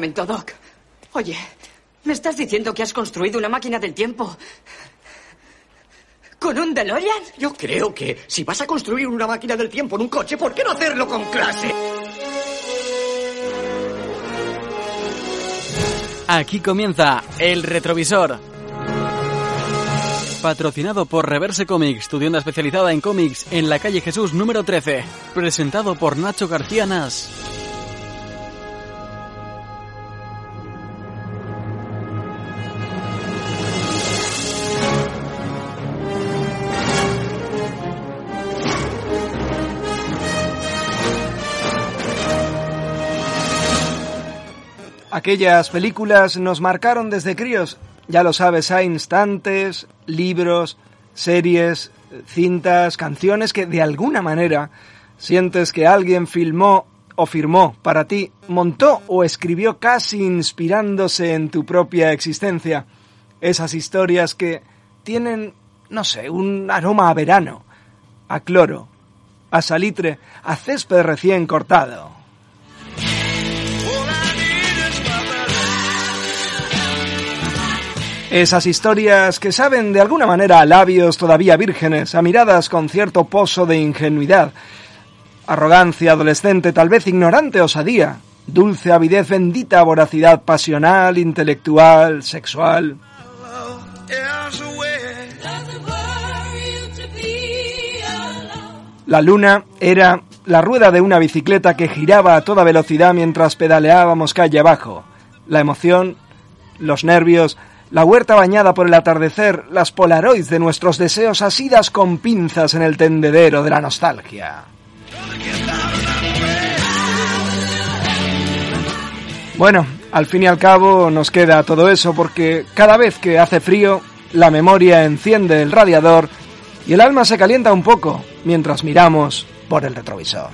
Momento, Doc. Oye, ¿me estás diciendo que has construido una máquina del tiempo? ¿Con un DeLorean? Yo creo que si vas a construir una máquina del tiempo en un coche, ¿por qué no hacerlo con clase? Aquí comienza El Retrovisor. Patrocinado por Reverse Comics, tu tienda especializada en cómics en la calle Jesús número 13. Presentado por Nacho García Nas. Aquellas películas nos marcaron desde críos. Ya lo sabes, hay instantes, libros, series, cintas, canciones que de alguna manera sientes que alguien filmó o firmó para ti, montó o escribió casi inspirándose en tu propia existencia. Esas historias que tienen, no sé, un aroma a verano, a cloro, a salitre, a césped recién cortado. Esas historias que saben de alguna manera a labios todavía vírgenes, a miradas con cierto pozo de ingenuidad, arrogancia adolescente, tal vez ignorante osadía, dulce avidez, bendita voracidad pasional, intelectual, sexual. La luna era la rueda de una bicicleta que giraba a toda velocidad mientras pedaleábamos calle abajo. La emoción, los nervios, la huerta bañada por el atardecer, las polaroids de nuestros deseos asidas con pinzas en el tendedero de la nostalgia. Bueno, al fin y al cabo nos queda todo eso porque cada vez que hace frío, la memoria enciende el radiador y el alma se calienta un poco mientras miramos por el retrovisor.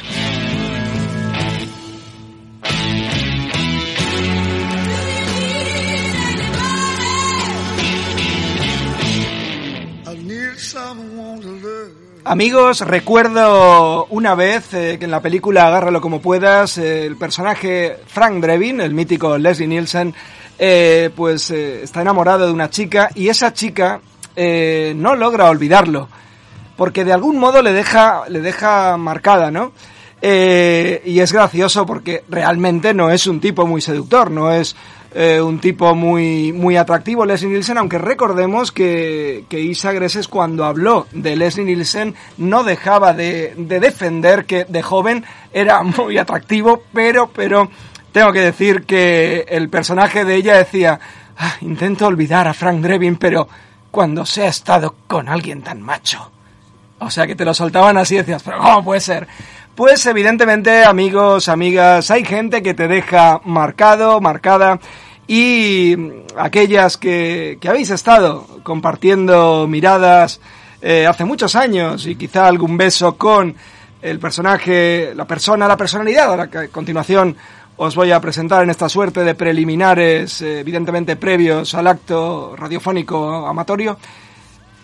Amigos, recuerdo una vez eh, que en la película Agárralo como puedas, eh, el personaje Frank Drebin, el mítico Leslie Nielsen, eh, pues está enamorado de una chica y esa chica no logra olvidarlo, porque de algún modo le deja, le deja marcada, ¿no? y es gracioso porque realmente no es un tipo muy seductor, no es eh, un tipo muy, muy atractivo, Leslie Nielsen, aunque recordemos que, que Isa Greses cuando habló de Leslie Nielsen no dejaba de, de, defender que de joven era muy atractivo, pero, pero tengo que decir que el personaje de ella decía, ah, intento olvidar a Frank Drebin, pero cuando se ha estado con alguien tan macho. O sea que te lo soltaban así y decías, pero ¿cómo puede ser? Pues evidentemente, amigos, amigas, hay gente que te deja marcado, marcada, y aquellas que, que habéis estado compartiendo miradas eh, hace muchos años y quizá algún beso con el personaje, la persona, la personalidad, a la que a continuación os voy a presentar en esta suerte de preliminares, eh, evidentemente previos al acto radiofónico amatorio,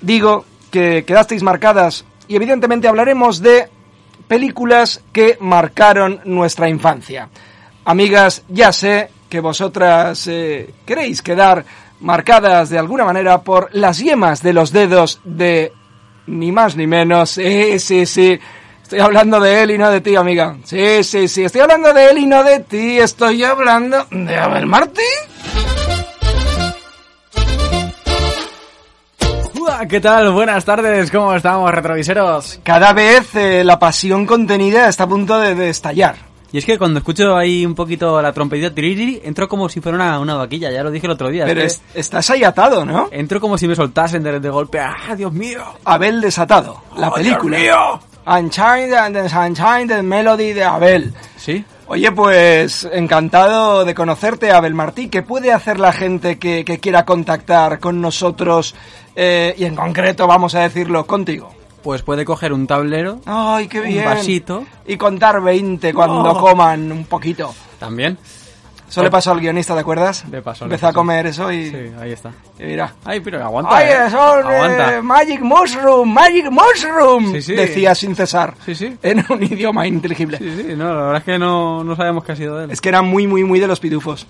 digo que quedasteis marcadas y evidentemente hablaremos de películas que marcaron nuestra infancia. Amigas, ya sé que vosotras eh, queréis quedar marcadas de alguna manera por las yemas de los dedos de ni más ni menos, sí, sí, sí, Estoy hablando de él y no de ti, amiga. Sí, sí, sí, estoy hablando de él y no de ti. Estoy hablando de Abel Martí. ¿Qué tal? Buenas tardes, ¿cómo estamos, retroviseros? Cada vez eh, la pasión contenida está a punto de, de estallar. Y es que cuando escucho ahí un poquito la trompetita tiriri, entro como si fuera una, una vaquilla, ya lo dije el otro día. Pero es es- estás ahí atado, ¿no? Entro como si me soltasen de, de golpe. ¡Ah, Dios mío! Abel desatado, la ¡Oh, película. Dios mío! Unchained and the Sunshine the Melody de Abel. ¿Sí? Oye, pues encantado de conocerte, Abel Martí. ¿Qué puede hacer la gente que, que quiera contactar con nosotros eh, y en concreto, vamos a decirlo, contigo? Pues puede coger un tablero, Ay, qué un bien. vasito, Y contar 20 cuando Oh. coman un poquito. también. Eso le pasó al guionista, ¿te acuerdas? Le pasó, le Empezó a pasó. comer eso y, Sí, ahí está. y mira. Ay, pero aguanta. ¡Ay, eh. son eh, Aguanta. Magic Mushroom! ¡Magic Mushroom! Sí, sí. Decía sin cesar. Sí, sí. En un idioma inteligible. Sí, sí, no, la verdad es que no, no sabemos qué ha sido de él. Es que era muy, muy, muy de los pitufos.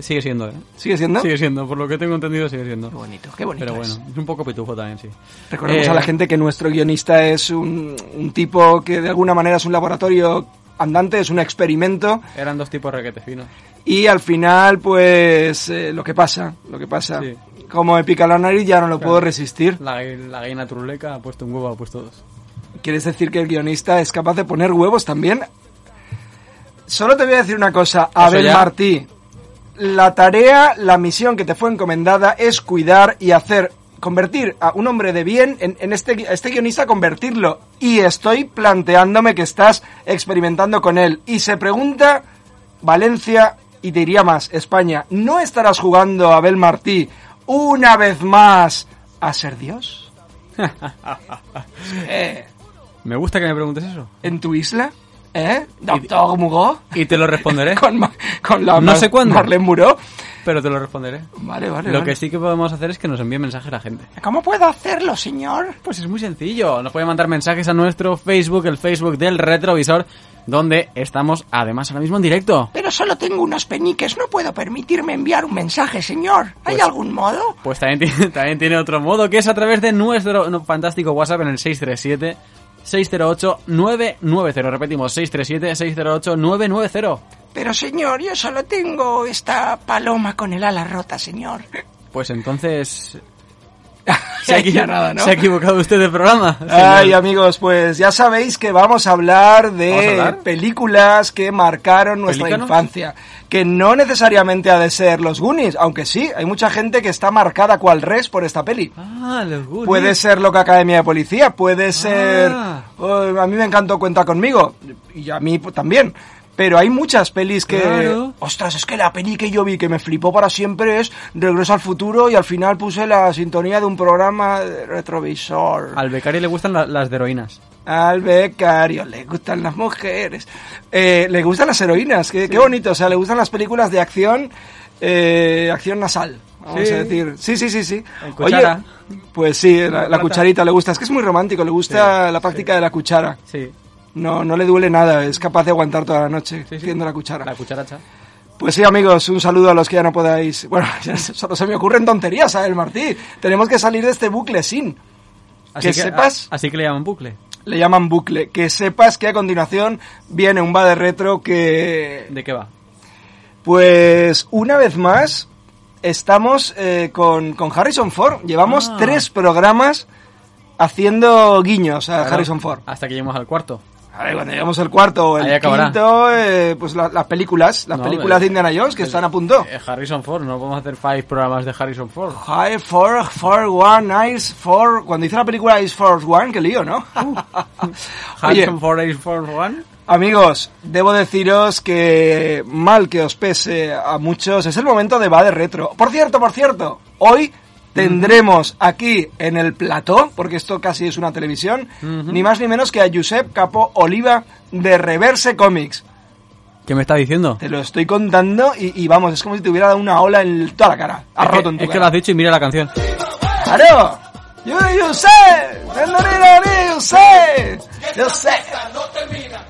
Sigue siendo, ¿eh? ¿Sigue siendo? Sigue siendo, por lo que tengo entendido sigue siendo. Qué bonito, qué bonito. Pero es. bueno, es un poco pitufo también, sí. Recordemos Eh, a la gente que nuestro guionista es un, un tipo que de alguna manera es un laboratorio andante, es un experimento Eran dos tipos requete finos. y al final pues eh, lo que pasa, lo que pasa. Sí. Como me pica la nariz ya no lo puedo resistir. La, la gallina truleca ha puesto un huevo, ha puesto dos. ¿Quieres decir que el guionista es capaz de poner huevos también? Solo te voy a decir una cosa, Abel. Martí. La tarea, la misión que te fue encomendada es cuidar y hacer, convertir a un hombre de bien en, en este, a este guionista, convertirlo. Y estoy planteándome que estás experimentando con él. Y se pregunta, Valencia, y te diría más, España, ¿no estarás jugando, Abel Martí, una vez más a ser Dios? Eh, Me gusta que me preguntes eso. ¿En tu isla? ¿Eh? ¿Doctor Mugó? Y te lo responderé. Con, con la No sé cuándo. Marlene Muró. pero te lo responderé. Vale, vale. Lo vale. que sí que podemos hacer es que nos envíe mensajes a la gente. ¿Cómo puedo hacerlo, señor? Pues es muy sencillo. Nos puede mandar mensajes a nuestro Facebook, el Facebook del Retrovisor, donde estamos además ahora mismo en directo. Pero solo tengo unos peniques, no puedo permitirme enviar un mensaje, señor. ¿Hay Pues- algún modo? Pues también tiene, también tiene otro modo, que es a través de nuestro fantástico WhatsApp en el 637 608 990. Repetimos, 637 608 990. Pero, señor, yo solo tengo esta paloma con el ala rota, señor. Pues entonces... Se ha, equi- nada, ¿no? se ha equivocado usted de programa. Ay, amigos, pues ya sabéis que vamos a hablar de ¿Vamos a hablar? películas que marcaron nuestra ¿Pelícanos? infancia. Que no necesariamente ha de ser los Goonies, aunque sí, hay mucha gente que está marcada cual res por esta peli. Ah, los Goonies. Puede ser Loca Academia de Policía, puede ser... Ah. oh, a mí me encantó Cuenta conmigo, y a mí también. Pero hay muchas pelis que... Claro. Ostras, es que la peli que yo vi que me flipó para siempre es Regreso al Futuro y al final puse la sintonía de un programa de retrovisor. Al becario le gustan la- las de heroínas. Al becario le gustan las mujeres. Eh, le gustan las heroínas, qué, qué bonito. O sea, le gustan las películas de acción, eh, acción nasal. Vamos Sí. a decir. Sí, sí, sí, sí. Oye, pues sí, la, cucharita le gusta. Es que es muy romántico, le gusta Sí, la práctica de la cuchara. Sí, No, no le duele nada, es capaz de aguantar toda la noche sí, la cuchara. La cucharacha. Pues sí, amigos, un saludo a los que ya no podáis. Bueno, solo se me ocurren tonterías, ¿sabes, Martí? Tenemos que salir de este bucle sin. Que sepas- a- así que le llaman bucle. Le llaman bucle. Que sepas que a continuación viene un va de retro que. ¿De qué va? Pues una vez más estamos eh, con, con Harrison Ford. Llevamos Ah. tres programas haciendo guiños a Claro, Harrison Ford. Hasta que lleguemos al cuarto. A ver, cuando lleguemos al cuarto o el quinto, eh, pues la- las películas, las No, películas de Indiana Jones que están a punto. Eh, Harrison Ford, no podemos hacer five programas de Harrison Ford. High Ford, Ford One, Ice Ford. Cuando hice la película Ice Force One, qué lío, ¿no? Oye, Harrison Ford is for one. Amigos, debo deciros que mal que os pese a muchos, es el momento de va de retro. Por cierto, por cierto, hoy tendremos aquí en el plató, porque esto casi es una televisión, ni más ni menos que a Josep Capó Oliva de Reverse Comics. ¿Qué me está diciendo? Te lo estoy contando y, y vamos, es como si te hubiera dado una ola en toda la cara. Ha roto que, en tu es que lo has dicho y mira la canción. ¡Claro! Yo, yo sé, yo sé, yo sé.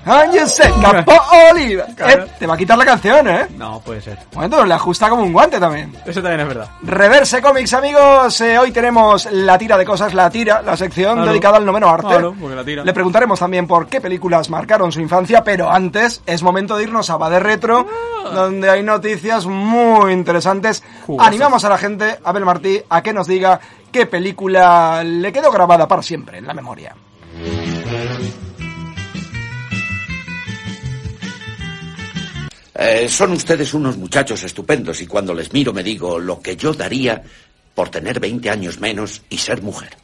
You say, Capo Oliva. Claro. Eh, te va a quitar la canción, ¿eh? No, puede ser. Bueno, le ajusta como un guante también. Eso también es verdad. Reverse Comics, amigos. Eh, hoy tenemos la tira de cosas, la tira, la sección Claro. dedicada al noveno arte. Claro, porque la tira. Le preguntaremos también por qué películas marcaron su infancia, pero antes es momento de irnos a Bade Retro, Ah. donde hay noticias muy interesantes. Jugosas. Animamos a la gente, Abel Martí, a que nos diga qué película le quedó grabada para siempre en la memoria. Eh, son ustedes unos muchachos estupendos y cuando les miro me digo lo que yo daría por tener 20 años menos y ser mujer.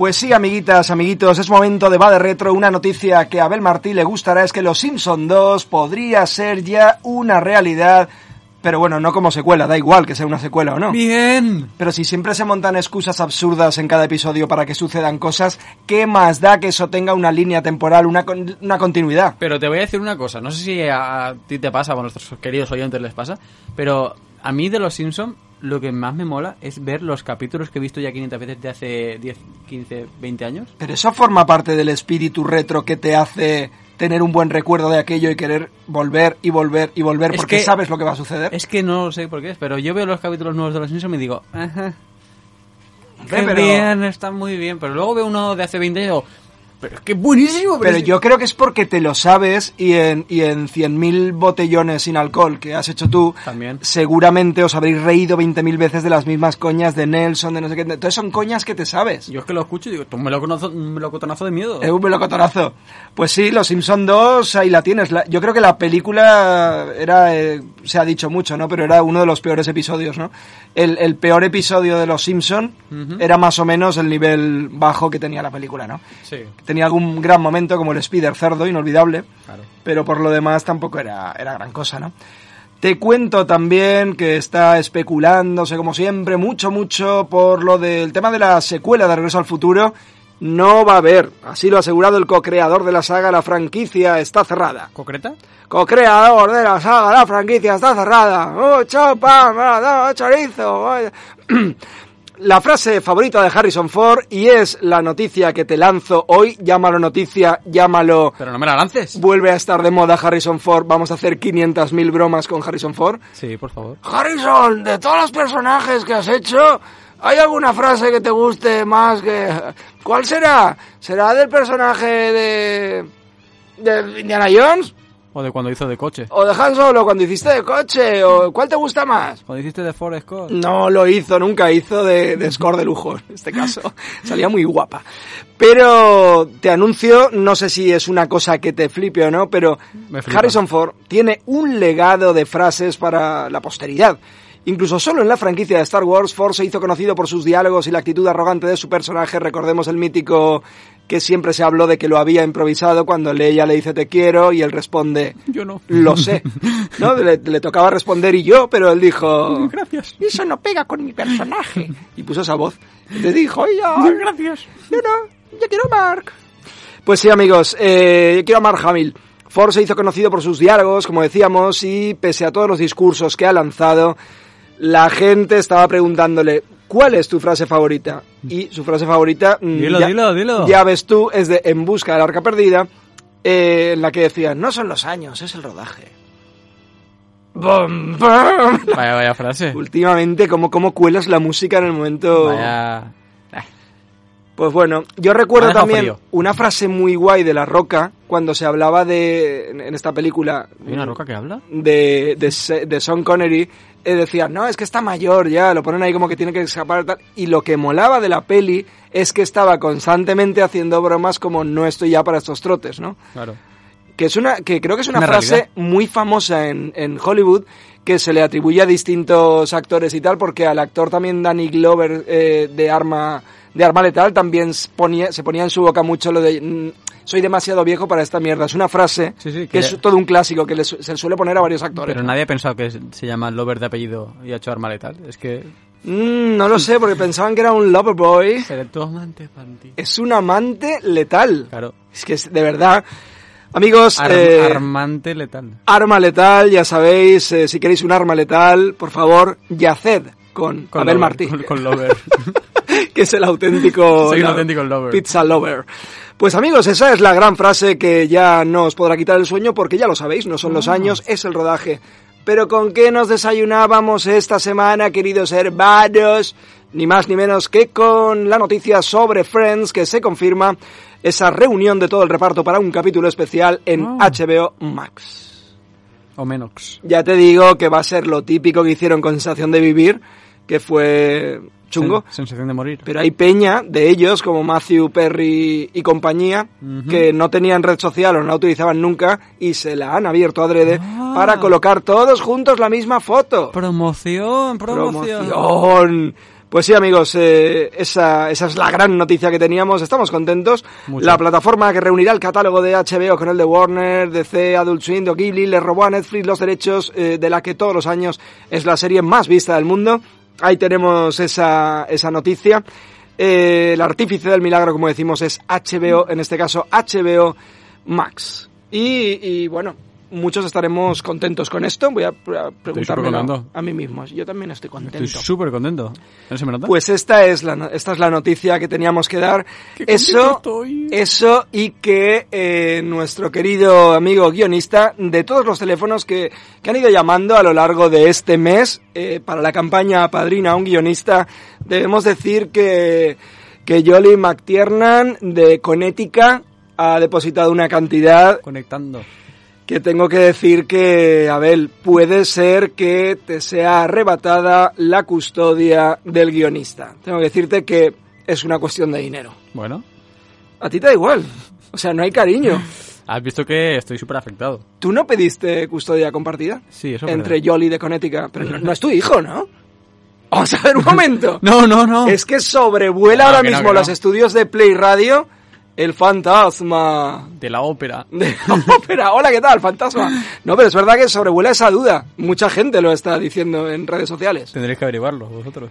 Pues sí, amiguitas, amiguitos, es momento de Va de Retro. Una noticia que a Abel Martí le gustará es que Los Simpson 2 podría ser ya una realidad. Pero bueno, no como secuela, da igual que sea una secuela o no. Bien. Pero si siempre se montan excusas absurdas en cada episodio para que sucedan cosas, ¿qué más da que eso tenga una línea temporal, una, con- una continuidad? Pero te voy a decir una cosa, no sé si a, a ti te pasa, o a nuestros queridos oyentes les pasa, pero a mí de Los Simpson lo que más me mola es ver los capítulos que he visto ya 500 veces de hace 10, 15, 20 años. Pero eso forma parte del espíritu retro que te hace tener un buen recuerdo de aquello y querer volver y volver y volver Es porque que- sabes lo que va a suceder. Es que no sé por qué es, pero yo veo los capítulos nuevos de Los Simpson y digo, ajá, qué pero- bien, está muy bien, pero luego veo uno de hace 20 años y digo, pero es que buenísimo. Pero es- yo creo que es porque te lo sabes y en, y en 100.000 botellones sin alcohol que has hecho tú, También. seguramente os habréis reído 20.000 veces de las mismas coñas de Nelson, de no sé qué. Entonces son coñas que te sabes. Yo es que lo escucho y digo, un melocotonazo de miedo. Es un melocotonazo. Pues sí, Los Simpson 2, ahí la tienes. Yo creo que la película era, eh, se ha dicho mucho, ¿no? Pero era uno de los peores episodios, ¿no? El, el peor episodio de Los Simpson era más o menos el nivel bajo que tenía la película, ¿no? Sí, Tenía algún gran momento como el Spider Cerdo, inolvidable. claro. pero por lo demás tampoco era, era gran cosa, ¿no? Te cuento también que está especulándose, como siempre, mucho, mucho por lo del tema de la secuela de Regreso al Futuro. No va a haber, así lo ha asegurado el co-creador de la saga, la franquicia está cerrada. ¿Concreta? Co-creador de la saga, la franquicia está cerrada. Mucho pan, no, chorizo. vaya. La frase favorita de Harrison Ford y es la noticia que te lanzo hoy, llámalo noticia, llámalo Pero no me la lances. vuelve a estar de moda Harrison Ford, vamos a hacer 500.000 bromas con Harrison Ford. Sí, por favor. Harrison, de todos los personajes que has hecho, ¿hay alguna frase que te guste más que... ¿Cuál será? ¿Será del personaje de... de Indiana Jones? O de cuando hizo de coche. ¿O de Han Solo cuando hiciste de coche? ¿O cuál te gusta más? Cuando hiciste de Forrest Scott. No lo hizo, nunca hizo de, de score de lujo en este caso. Salía muy guapa. Pero te anuncio, no sé si es una cosa que te flipe o no, pero. Harrison Ford tiene un legado de frases para la posteridad. Incluso solo en la franquicia de Star Wars, Ford se hizo conocido por sus diálogos y la actitud arrogante de su personaje. Recordemos el mítico que siempre se habló de que lo había improvisado cuando Leia le dice te quiero y él responde Yo no. lo sé. ¿No? Le, le tocaba responder y yo, pero él dijo Gracias. eso no pega con mi personaje. Y puso esa voz. Le dijo, ya, Gracias. yo no, yo quiero a Mark. Pues sí, amigos, eh, yo quiero a Mark Hamill. Ford se hizo conocido por sus diálogos, como decíamos, y pese a todos los discursos que ha lanzado, la gente estaba preguntándole, ¿cuál es tu frase favorita? Y su frase favorita, mm, Dilo, ya, dilo, dilo. ya ves tú, es de En busca del arca perdida, eh, en la que decía, no son los años, es el rodaje. Bum, bum. Vaya, vaya frase. Últimamente, ¿cómo, ¿cómo cuelas la música en el momento...? Vaya. Pues bueno, yo recuerdo también frío. una frase muy guay de La Roca cuando se hablaba de, en esta película, ¿Hay una roca que habla? de, de, de Sean Connery, eh, decía, no, es que está mayor ya, lo ponen ahí como que tiene que escapar tal. Y lo que molaba de la peli es que estaba constantemente haciendo bromas como no estoy ya para estos trotes, ¿no? Claro. que es una que creo que es una, Una frase realidad. muy famosa en, en Hollywood que se le atribuye a distintos actores y tal porque al actor también Danny Glover eh, de arma de arma letal también ponía, se ponía en su boca mucho lo de mm, soy demasiado viejo para esta mierda es una frase Sí, sí, que que- es todo un clásico que le su- se le suele poner a varios actores. Pero nadie ha pensado que se llama Lover de apellido y ha hecho arma letal. Es que... Mm, no lo sé porque pensaban que era un lover boy. Amante, es un amante letal. Claro. es que es de verdad. Amigos Ar- eh, Armante letal. Arma letal, ya sabéis, eh, si queréis un arma letal, por favor, yaced con, Con Abel Lover, Martí, Con, con Lover. que es el auténtico, Soy un auténtico lover. pizza lover. Pues amigos, esa es la gran frase que ya no os podrá quitar el sueño porque ya lo sabéis, no son los Ah. años, es el rodaje. Pero ¿con qué nos desayunábamos esta semana, queridos hermanos? Ni más ni menos que con la noticia sobre Friends que se confirma esa reunión de todo el reparto para un capítulo especial en Ah. HBO Max. o Menox. Ya te digo que va a ser lo típico que hicieron con Sensación de Vivir, que fue chungo. Sen- sensación de morir. Pero hay peña de ellos, como Matthew Perry y compañía, que no tenían red social o no la utilizaban nunca y se la han abierto adrede Ah. para colocar todos juntos la misma foto. Promoción, promoción. Promoción. Pues sí, amigos, eh, esa, esa es la gran noticia que teníamos. Estamos contentos. Mucho. La plataforma que reunirá el catálogo de HBO con el de Warner, DC, Adult Swim, de Ghibli, le robó a Netflix los derechos eh, de la que todos los años es la serie más vista del mundo. Ahí tenemos esa, esa noticia. Eh, el artífice del milagro, como decimos, es HBO, en este caso HBO Max. Y, y, bueno, muchos estaremos contentos con esto. Voy a, pre- a mí mismo. Yo también estoy contento. Estoy súper contento. ¿No se me nota? Pues esta es la, esta es la noticia que teníamos que dar. Eso, estoy. eso y que eh, nuestro querido amigo guionista de todos los teléfonos que, que han ido llamando a lo largo de este mes eh, para la campaña Padrina a un guionista, debemos decir que, que Jolly McTiernan de Connecticut ha depositado una cantidad Conectando. Que tengo que decir que, Abel, puede ser que te sea arrebatada la custodia del guionista. Tengo que decirte que es una cuestión de dinero. Bueno, A ti te da igual. O sea, no hay cariño. has visto que estoy súper afectado. ¿Tú no pediste custodia compartida? Sí, eso es Entre. Jolly de Connecticut. Pero no, no es tu hijo, ¿no? Vamos a ver un momento. No, no, no. Es que sobrevuela No, ahora que no, mismo que no. los estudios de Play Radio el fantasma. De la ópera. de la ópera. Hola, ¿qué tal, fantasma? No, pero es verdad que sobrevuela esa duda. Mucha gente lo está diciendo en redes sociales. Tendréis que averiguarlo vosotros.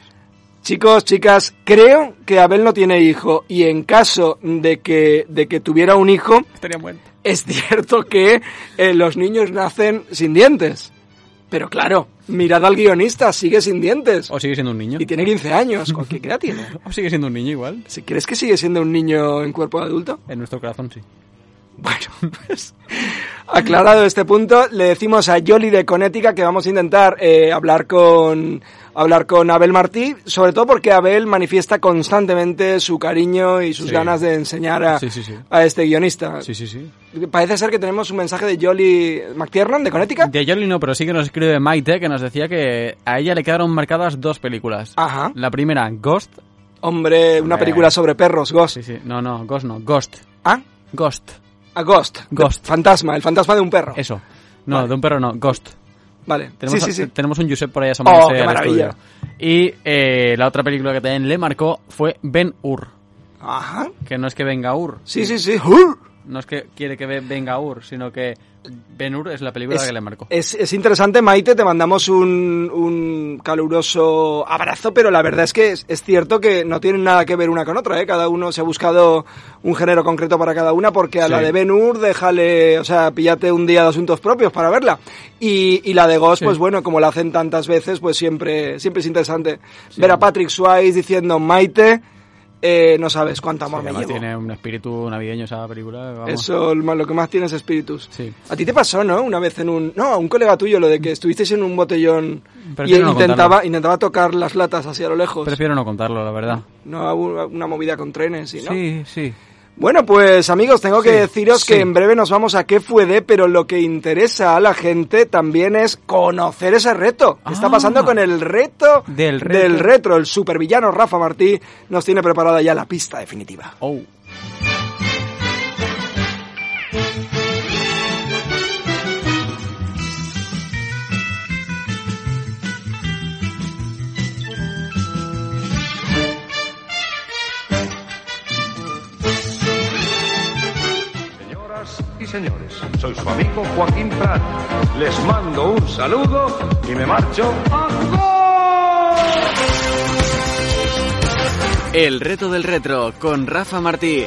Chicos, chicas, creo que Abel no tiene hijo y en caso de que, de que tuviera un hijo, Estaría muerto. es cierto que eh, los niños nacen sin dientes. Pero claro, mirad al guionista, sigue sin dientes. O sigue siendo un niño. Y tiene 15 años. ¿Con qué edad tiene? O sigue siendo un niño igual. Si crees que sigue siendo un niño en cuerpo de adulto. En nuestro corazón sí. Bueno, pues aclarado este punto, le decimos a Yoli de Connecticut que vamos a intentar eh, hablar con hablar con Abel Martí, sobre todo porque Abel manifiesta constantemente su cariño y sus Sí. ganas de enseñar a, Sí, sí, sí. a este guionista. Sí, sí, sí. Parece ser que tenemos un mensaje de Jolly McTiernan de Connecticut. De Jolly no, pero sí que nos escribe Maite, que nos decía que a ella le quedaron marcadas dos películas. Ajá. La primera, Ghost. Hombre, una película sobre perros, Ghost. Sí, sí. No, no, Ghost no. Ghost. ¿Ah? Ghost. A Ghost. Ghost. Fantasma, el fantasma de un perro. Eso. No, Vale. de un perro no. Ghost. Vale. Tenemos, sí, sí, sí. tenemos un Josep por ahí asomándose Oh, al estudio. Y eh, la otra película que también le marcó fue Ben Hur. Ajá. Que no es que venga Ur. Sí, sí, sí. ¡Hur! No es que quiere que ve- venga Ur, sino que Ben Hur es la película que le marcó. Es, es interesante, Maite, te mandamos un, un caluroso abrazo, pero la verdad es que es, es cierto que no tienen nada que ver una con otra, ¿eh? Cada uno se ha buscado un género concreto para cada una, porque a Sí. la de Ben Hur, déjale, o sea, píllate un día de asuntos propios para verla. Y, y la de Ghost, Sí. pues bueno, como la hacen tantas veces, pues siempre, siempre es interesante ver a Patrick Swayze diciendo, Maite, eh, no sabes cuánto amor Sí, me llevo. tiene un espíritu navideño esa película. vamos. Eso, lo lo que más tienes es espíritus. Sí. A ti te pasó, ¿no? Una vez en un... No, a un colega tuyo, lo de que estuvisteis en un botellón y Prefiero no intentaba, contarlo. intentaba tocar las latas así a lo lejos. Prefiero no contarlo, la verdad. No, una movida con trenes y no. Sí, sí. Bueno, pues amigos, tengo que Sí, deciros sí. que en breve nos vamos a qué fue de, pero lo que interesa a la gente también es conocer ese reto. ¿Qué está Ah. pasando con el reto Del reto. del retro? El supervillano Rafa Martí nos tiene preparada ya la pista definitiva. Oh. Señores, soy su amigo Joaquín Prat. Les mando un saludo y me marcho a El reto del retro con Rafa Martí.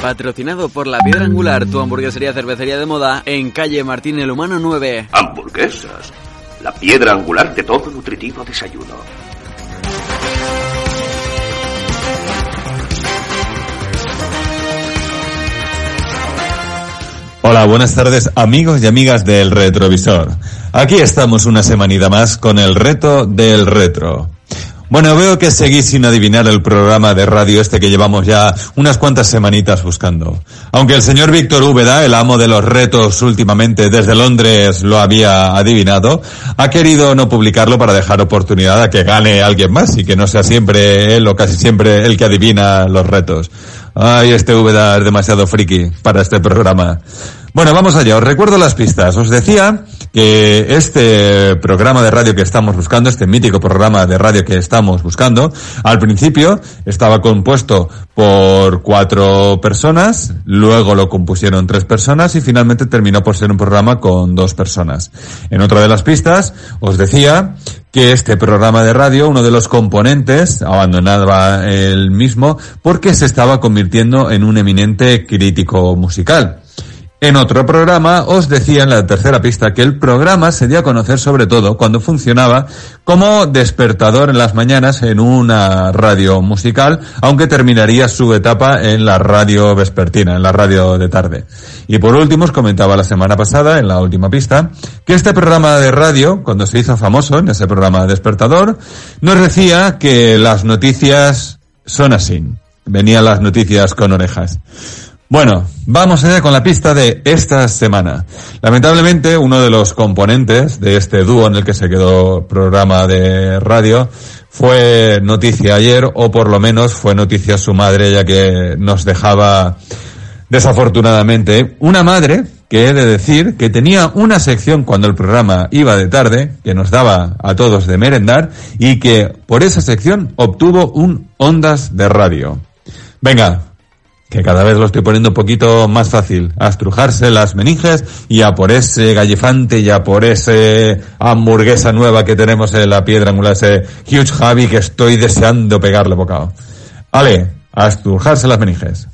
Patrocinado por La Piedra Angular, tu hamburguesería cervecería de moda en calle Martín el Humano 9. Hamburguesas. La piedra angular de todo nutritivo desayuno. Hola, buenas tardes amigos y amigas del retrovisor. Aquí estamos una semanita más con el reto del retro. Bueno, veo que seguís sin adivinar el programa de radio este que llevamos ya unas cuantas semanitas buscando. Aunque el señor Víctor Úbeda, el amo de los retos últimamente desde Londres, lo había adivinado, ha querido no publicarlo para dejar oportunidad a que gane alguien más y que no sea siempre él o casi siempre el que adivina los retos. Ay, este Úbeda es demasiado friki para este programa. Bueno, vamos allá. Os recuerdo las pistas. Os decía que este programa de radio que estamos buscando, este mítico programa de radio que estamos buscando, al principio estaba compuesto por cuatro personas, luego lo compusieron tres personas y finalmente terminó por ser un programa con dos personas. En otra de las pistas os decía que este programa de radio, uno de los componentes, abandonaba el mismo porque se estaba convirtiendo en un eminente crítico musical. En otro programa os decía en la tercera pista que el programa se dio a conocer sobre todo cuando funcionaba como despertador en las mañanas en una radio musical, aunque terminaría su etapa en la radio vespertina, en la radio de tarde. Y por último os comentaba la semana pasada, en la última pista, que este programa de radio, cuando se hizo famoso en ese programa despertador, nos decía que las noticias son así. Venían las noticias con orejas. Bueno, vamos allá con la pista de esta semana. Lamentablemente, uno de los componentes de este dúo en el que se quedó programa de radio fue noticia ayer, o por lo menos fue noticia su madre, ya que nos dejaba desafortunadamente una madre que he de decir que tenía una sección cuando el programa iba de tarde, que nos daba a todos de merendar, y que por esa sección obtuvo un ondas de radio. Venga, que cada vez lo estoy poniendo un poquito más fácil, a estrujarse las meninges y a por ese gallifante y a por ese hamburguesa nueva que tenemos en la piedra angular, ese huge Javi que estoy deseando pegarle bocado. Vale, a estrujarse las meninges.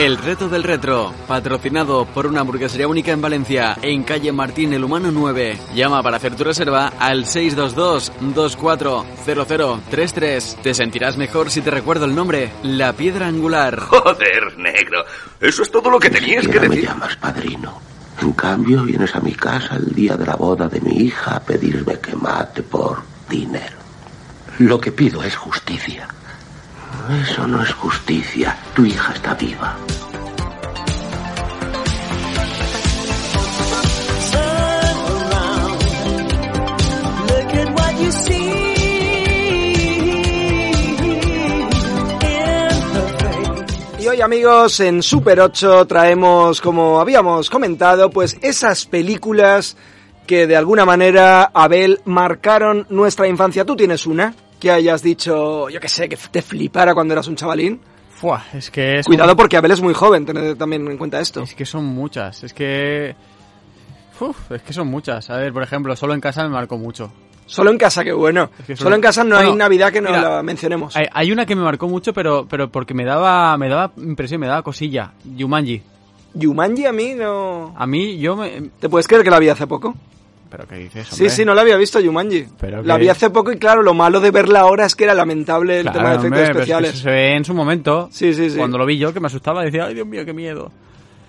El reto del retro, patrocinado por una hamburguesería única en Valencia, en calle Martín el Humano 9. Llama para hacer tu reserva al 622-240033. Te sentirás mejor si te recuerdo el nombre, La Piedra Angular. Joder, negro. Eso es todo lo que tenías que me decir. llamas padrino. En cambio, vienes a mi casa el día de la boda de mi hija a pedirme que mate por dinero. Lo que pido es justicia. Eso no es justicia. Tu hija está viva. Y hoy amigos, en Super 8 traemos, como habíamos comentado, pues esas películas que de alguna manera, Abel, marcaron nuestra infancia. ¿Tú tienes una que hayas dicho, yo qué sé, que te flipara cuando eras un chavalín? Fua, es que es Cuidado porque Abel es muy joven, tened también en cuenta esto. Es que son muchas, es que... Uf, es que son muchas. A ver, por ejemplo, solo en casa me marcó mucho. Solo en casa, qué bueno. Es que Solo en casa no hay Navidad que no mira, la mencionemos. Hay, hay una que me marcó mucho, pero, pero porque me daba, me daba impresión, me daba cosilla. Yumanji. Yumanji a mí no... A mí, yo me... ¿Te puedes creer que la vi hace poco? ¿Pero qué dices, Sí, hombre? sí, no la había visto Yumanji. Pero La vi hace poco y claro, lo malo de verla ahora es que era lamentable el Claro, tema de efectos hombre, pero es que especiales. se ve en su momento. Sí, sí, sí. Cuando lo vi yo, que me asustaba, decía, ay, Dios mío, qué miedo.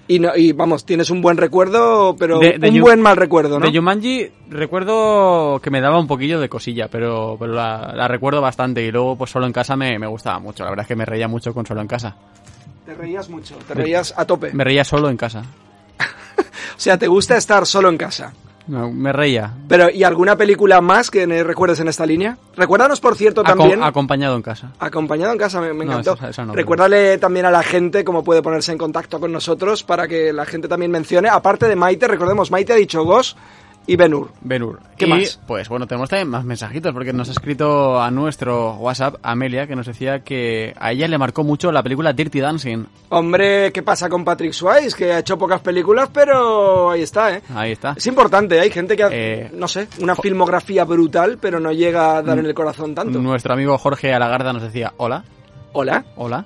Y, no, y vamos, tienes un buen recuerdo, pero De- de un Yu- buen mal recuerdo, ¿no? De Jumanji recuerdo que me daba un poquillo de cosilla, pero, pero la, la recuerdo bastante. Y luego, pues solo en casa me, me gustaba mucho. La verdad es que me reía mucho con solo en casa. Te reías mucho, te reías a tope. Me reía solo en casa. O sea, te gusta estar solo en casa. No, me reía. Pero, ¿y alguna película más que recuerdes en esta línea? Recuérdanos, por cierto, también... acompañado en casa. Acompañado en casa, me, me No, encantó. no, Recuérdale también a la gente cómo puede ponerse en contacto con nosotros para que la gente también mencione. Aparte de Maite, recordemos, Maite ha dicho Gos y Benur. Benur. ¿Qué y, más? Pues bueno, tenemos también más mensajitos porque nos ha escrito a nuestro WhatsApp Amelia que nos decía que a ella le marcó mucho la película Dirty Dancing. Hombre, ¿qué pasa con Patrick Swayze? Que ha hecho pocas películas, pero ahí está, ¿eh? Ahí está. Es importante, hay gente que, Eh, no sé, una filmografía brutal, pero no llega a dar en el corazón tanto. Nuestro amigo Jorge Alagarda nos decía, hola, Hola, hola.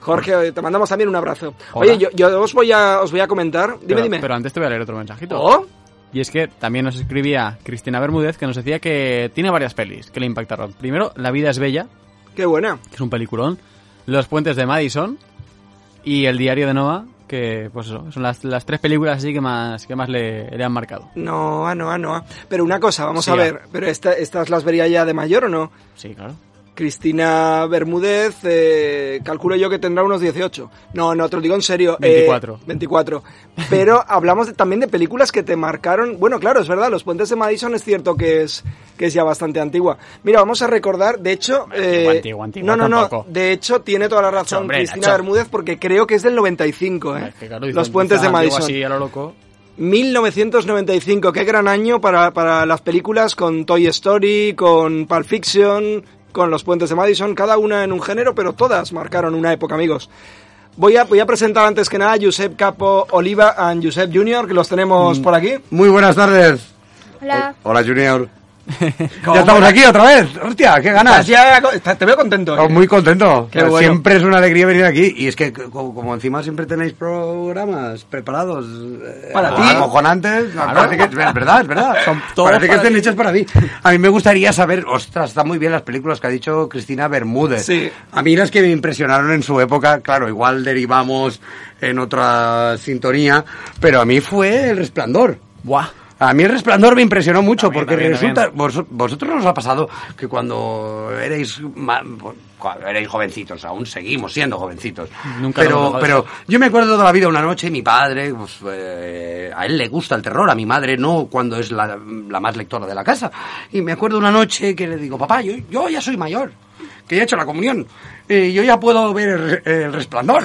Jorge, te mandamos también un abrazo. Hola. Oye, yo, yo os, voy a, os voy a comentar. Dime, pero, dime. Pero antes te voy a leer otro mensajito. ¿Oh? Y es que también nos escribía Cristina Bermúdez que nos decía que tiene varias pelis que le impactaron. Primero, La vida es bella, Qué buena. que es un peliculón. Los puentes de Madison y El diario de Noah, que pues eso, son las, las tres películas así que más, que más le, le han marcado. No, no, no. Pero una cosa, vamos Sí, a ver. ¿Pero esta, estas las vería ya de mayor o no? Sí, claro. Cristina Bermúdez, eh, calculo yo que tendrá unos 18. No, no, te lo digo en serio. eh, 24. 24. Pero hablamos de- también de películas que te marcaron. Bueno, claro, es verdad, Los Puentes de Madison es cierto que es, que es ya bastante antigua. Mira, vamos a recordar, de hecho... eh, antigua, antigua no, no, no, tampoco. de hecho tiene toda la razón Cristina. Bermúdez porque creo que es del 95, ¿eh? Es que, claro, Los Puentes de Madison. Así a lo loco. 1995, qué gran año para, para las películas con Toy Story, con Pulp Fiction, con Los Puentes de Madison, cada una en un género, pero todas marcaron una época, amigos. Voy a, voy a presentar antes que nada a Josep Capo Oliva y Josep Junior, que los tenemos Mm. por aquí. Muy buenas tardes. Hola. Hola, Junior. ¿Cómo Ya estamos aquí otra vez. Hostia, qué ganas. Ya te veo contento. Oh, muy contento. Bueno. Siempre es una alegría venir aquí. Y es que, co- como, encima siempre tenéis programas preparados eh, Para ti. acojonantes, me parece que es verdad, es verdad. todos parece que estén hechos para mí. A mí me gustaría saber, ostras, están muy bien las películas que ha dicho Cristina Bermúdez. Sí. A mí las que me impresionaron en su época, claro, igual derivamos en otra sintonía, pero a mí fue El Resplandor. Buah. A mí el resplandor me impresionó mucho También, porque también, resulta, también. vos- vosotros nos ha pasado que cuando erais cuando erais jovencitos, aún seguimos siendo jovencitos. Nunca pero, pero yo me acuerdo toda la vida una noche, mi padre, pues, eh, a él le gusta el terror, a mi madre no, cuando es la, la más lectora de la casa. Y me acuerdo una noche que le digo, papá, yo, yo ya soy mayor, que ya he hecho la comunión, y yo ya puedo ver el, el resplandor.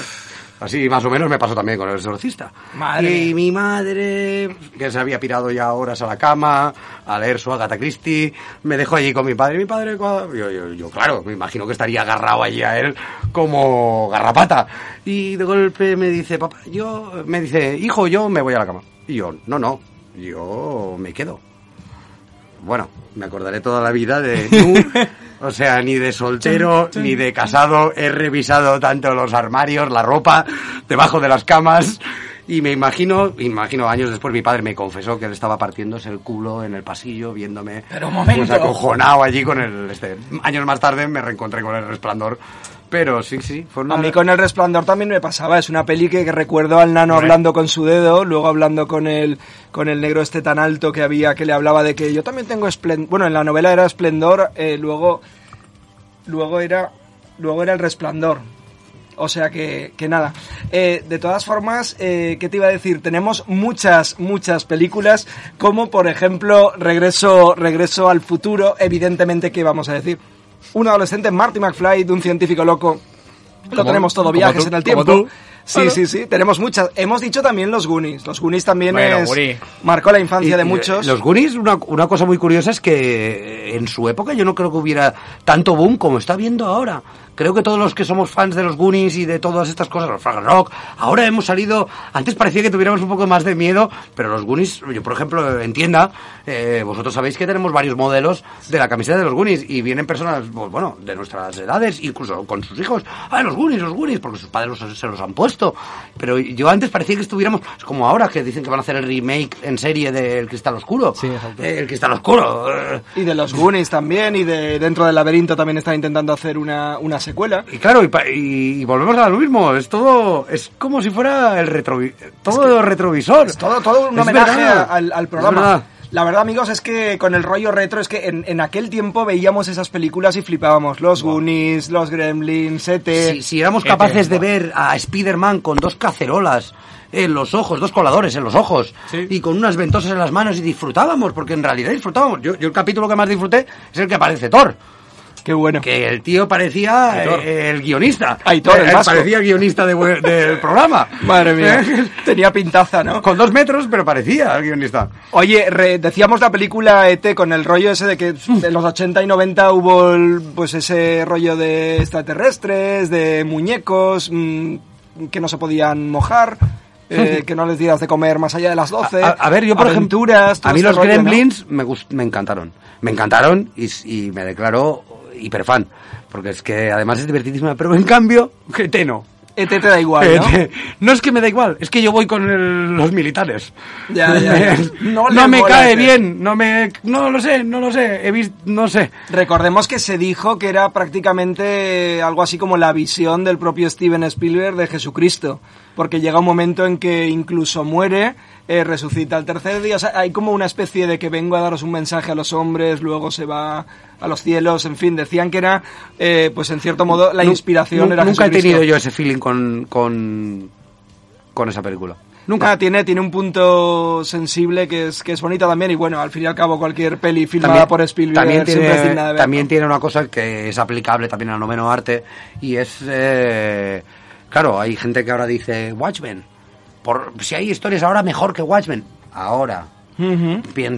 Así más o menos me pasó también con el exorcista. Madre y mi madre, que se había pirado ya horas a la cama, a leer su Agatha Christie, me dejó allí con mi padre. Mi padre, yo, yo, yo, claro, me imagino que estaría agarrado allí a él como garrapata. Y de golpe me dice, papá, yo, me dice, hijo, yo me voy a la cama. Y yo, no, no, yo me quedo. Bueno, me acordaré toda la vida de o sea, ni de soltero ni de casado he revisado tanto los armarios, la ropa, debajo de las camas y me imagino, imagino años después mi padre me confesó que él estaba partiéndose el culo en el pasillo viéndome Pero un momento. pues acojonado allí con el este. Años más tarde me reencontré con el resplandor, pero sí, sí, fue una A mí con El Resplandor también me pasaba. Es una peli que, que recuerdo al nano Hombre. hablando con su dedo, luego hablando con el, con el negro este tan alto que había, que le hablaba de que yo también tengo esplendor. Bueno, en la novela era esplendor, eh, luego, luego era, luego era El Resplandor. O sea que, que nada. Eh, de todas formas, eh, ¿qué te iba a decir? Tenemos muchas, muchas películas, como por ejemplo Regreso, Regreso al futuro, evidentemente, ¿qué vamos a decir? Un adolescente, Marty McFly, de un científico loco. Lo tenemos todo, viajes tú, en el tiempo. Sí, sí, sí, tenemos muchas. Hemos dicho también los Goonies. Los Goonies también Bueno, es, Goonies. marcó la infancia Y- de muchos. Los Goonies, una, una cosa muy curiosa es que en su época yo no creo que hubiera tanto boom como está viendo ahora. Creo que todos los que somos fans de los Goonies y de todas estas cosas, los Fraggle Rock, ahora hemos salido. Antes parecía que tuviéramos un poco más de miedo, pero los Goonies, yo por ejemplo, en tienda, eh, vosotros sabéis que tenemos varios modelos de la camiseta de los Goonies y vienen personas, pues, bueno, de nuestras edades, incluso con sus hijos. Ah, los Goonies, los Goonies, porque sus padres se los han puesto. Pero yo antes parecía que estuviéramos, es como ahora que dicen que van a hacer el remake en serie del Cristal Oscuro. Sí, exacto. Eh, el Cristal Oscuro. eh. Y de los Goonies también, y de dentro del laberinto también están intentando hacer una, una secuela. Y claro, y, pa- y- y volvemos a lo mismo. Es todo, es como si fuera el retrovi todo retrovisor. Es todo, todo un Es homenaje al, al Es programa. La verdad, amigos, es que con el rollo retro, es que en, en aquel tiempo veíamos esas películas y flipábamos. Los Goonies, los Gremlins, E E.T. Si, si éramos E.T., capaces de ver a Spider-Man con dos cacerolas en los ojos, dos coladores en los ojos, y con unas ventosas en las manos y disfrutábamos, porque en realidad disfrutábamos. Yo, yo el capítulo que más disfruté es el que aparece Thor. Qué bueno. Que el tío parecía Aitor. eh, el guionista. Aitor, el Eh, vasco. Parecía el guionista de- del programa. Madre mía. ¿Eh? Tenía pintaza, ¿no? Con dos metros, pero parecía el guionista. Oye, re- decíamos la película ET con el rollo ese de que en los 80 y 90 hubo el- pues ese rollo de extraterrestres, de muñecos mm, que no se podían mojar, eh, que no les dieras de comer más allá de las 12. A, a ver, yo por ejemplo, a mí este los rollo, ¿no? Gremlins me, gust- me encantaron. Me encantaron y, y me declaro hiperfan. Porque es que además es divertidísima, pero en cambio, que te no. ET te da igual, ¿no? Eh, no es que me da igual, es que yo voy con el- los militares. Ya, ya, ya. No, No me mola cae bien, no me, no lo sé, no lo sé, he visto, no sé. Recordemos que se dijo que era prácticamente algo así como la visión del propio Steven Spielberg de Jesucristo, porque llega un momento en que incluso muere, eh, resucita al tercer día, o sea, hay como una especie de que vengo a daros un mensaje a los hombres, luego se va a los cielos, en fin, decían que era, eh, pues en cierto modo, la inspiración era Nunca he tenido yo ese feeling con, con, con esa película. Nunca. Ah, tiene, tiene un punto sensible que es, que es bonita también y bueno, al fin y al cabo cualquier peli filmada También- por Spielberg también siempre es digna de tiene, ver. también tiene una cosa que es aplicable también al noveno arte y es eh, claro hay gente que ahora dice Watchmen por si hay historias ahora mejor que Watchmen ahora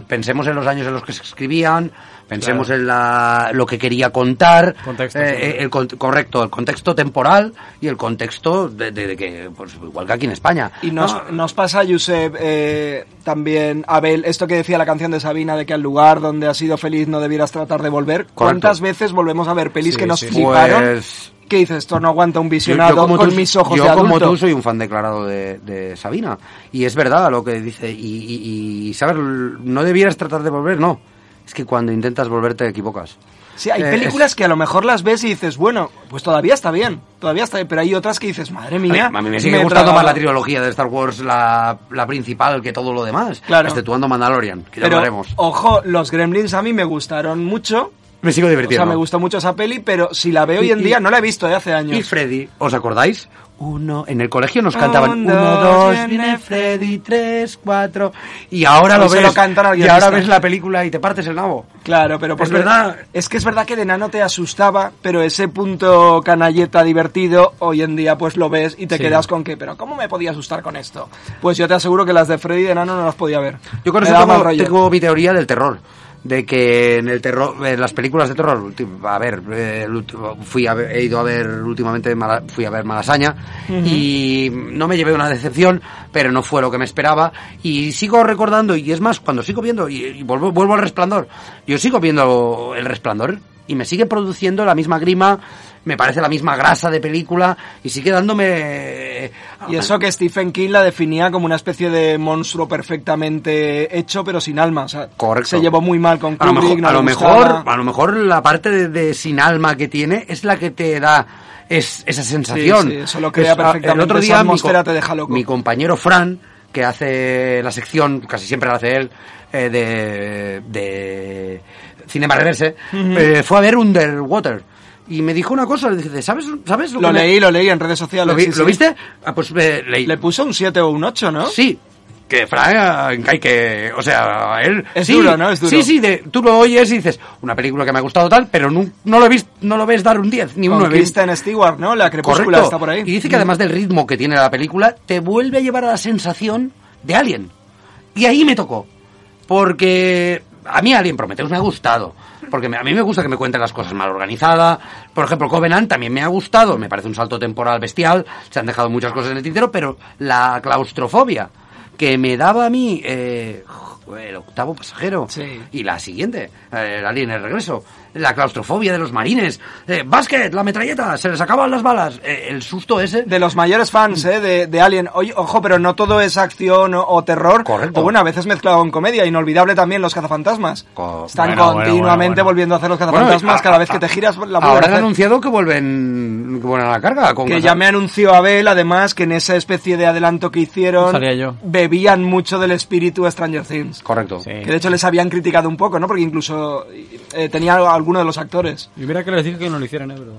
pensemos en los años en los que se escribían pensemos en la, lo que quería contar Contexto, eh, sí. eh, el con- correcto el contexto temporal y el contexto de, de- de que pues igual que aquí en España Y nos, No, nos pasa, Josep, eh, también, Abel, esto que decía la canción de Sabina, de que al lugar donde has sido feliz no debieras tratar de volver. ¿Cuántas veces volvemos a ver pelis Sí, que nos sí. fliparon? Pues- que dices, esto no aguanta un Yo- visionado yo como con tú- mis ojos yo de como tú soy un fan declarado de, de Sabina y es verdad lo que dice y, y, y, sabes no debieras tratar de volver no es que cuando intentas volver te equivocas Sí, hay Eh, películas que a lo mejor las ves y dices, bueno, pues todavía está bien, todavía está bien, pero hay otras que dices, madre mía. a mí me sigue he gustando más tragado". la trilogía de Star Wars la, la principal que todo lo demás Claro. exceptuando Mandalorian que ya Pero, lo haremos ojo, los Gremlins a mí me gustaron mucho. Me sigo O divirtiendo sea, me gustó mucho esa peli, pero si la veo hoy Y- en día, no la he visto de hace años. y Freddy ¿os acordáis? Uno, en el colegio nos cantaban Un, uno, dos, viene viene Freddy, tres, cuatro. Y ahora lo ves. lo cantan y ahora ves la película y te partes el nabo. Claro, pero porque- verdad. Es que es verdad que de nano te asustaba, pero ese punto canalleta divertido, hoy en día pues lo ves y te Sí. quedas con que, pero ¿cómo me podía asustar con esto? Pues yo te aseguro que las de Freddy de nano no las podía ver. Yo con eso tengo, tengo mi teoría del terror. De que en el terror, en las películas de terror, a ver, eh, el fui a ver- he ido a ver últimamente, fui a ver Malasaña y no me llevé una decepción, pero no fue lo que me esperaba y sigo recordando y es más, cuando sigo viendo y, y vuelvo, vuelvo al resplandor, yo sigo viendo el resplandor y me sigue produciendo la misma grima, me parece la misma grasa de película y sigue dándome... Y eso que Stephen King la definía como una especie de monstruo perfectamente hecho, pero sin alma. O sea, Correcto. se llevó muy mal con a lo Kubrick, mejor, no a lo mejor, a lo mejor la parte de, de sin alma que tiene es la que te da es, esa sensación. Sí, sí, eso lo crea Es- perfectamente. El otro día mi, atmósfera co- te deja loco. mi compañero Fran, que hace la sección, casi siempre la hace él, eh, de, de Cinema Reverse, eh, fue a ver Underwater. Y me dijo una cosa, le dice, ¿sabes, ¿sabes Lo que me- leí, lo leí en redes sociales. ¿Lo, vi- sí, ¿lo sí. viste? Ah, pues eh, leí. Le puso un 7 o un 8, ¿no? Sí, que Fran, hay que, o sea, él... Es sí, duro, ¿no? Es duro. Sí, sí, de, tú lo oyes y dices, una película que me ha gustado tal, pero no, no lo, ves, no lo ves dar un 10, ni un Con 9. Kristen Stewart, ¿no? La crepúscula Correcto. está por ahí. Y dice que además del ritmo que tiene la película, te vuelve a llevar a la sensación de Alien. Y ahí me tocó. Porque a mí Alien Prometheus me ha gustado. Porque me- a mí me gusta que me cuenten las cosas mal organizadas. Por ejemplo, Covenant también me ha gustado. Me parece un salto temporal bestial. Se han dejado muchas cosas en el tintero, pero la claustrofobia que me daba a mí eh, el octavo pasajero Sí. y la siguiente, el Alien el regreso, la claustrofobia de los marines, eh, básquet, la metralleta, se les acaban las balas, eh, el susto ese. De los mayores fans ¿eh? de, de Alien. Oye, ojo, pero no todo es acción o, o terror. Correcto. O bueno, a veces mezclado con comedia. Inolvidable también los cazafantasmas. Están bueno, continuamente bueno, bueno. volviendo a hacer los Bueno, cazafantasmas. a- cada vez que te giras, la Ahora han anunciado que vuelven, que vuelven a la carga. Con Que ya me anunció Abel, además, que en esa especie de adelanto que hicieron, yo. bebían mucho del espíritu Stranger Things. Correcto. Sí. Que de hecho les habían criticado un poco, ¿no? Porque incluso eh, tenía alguno de los actores. Y mira que les dije que no lo hicieran, ¿eh? Pero...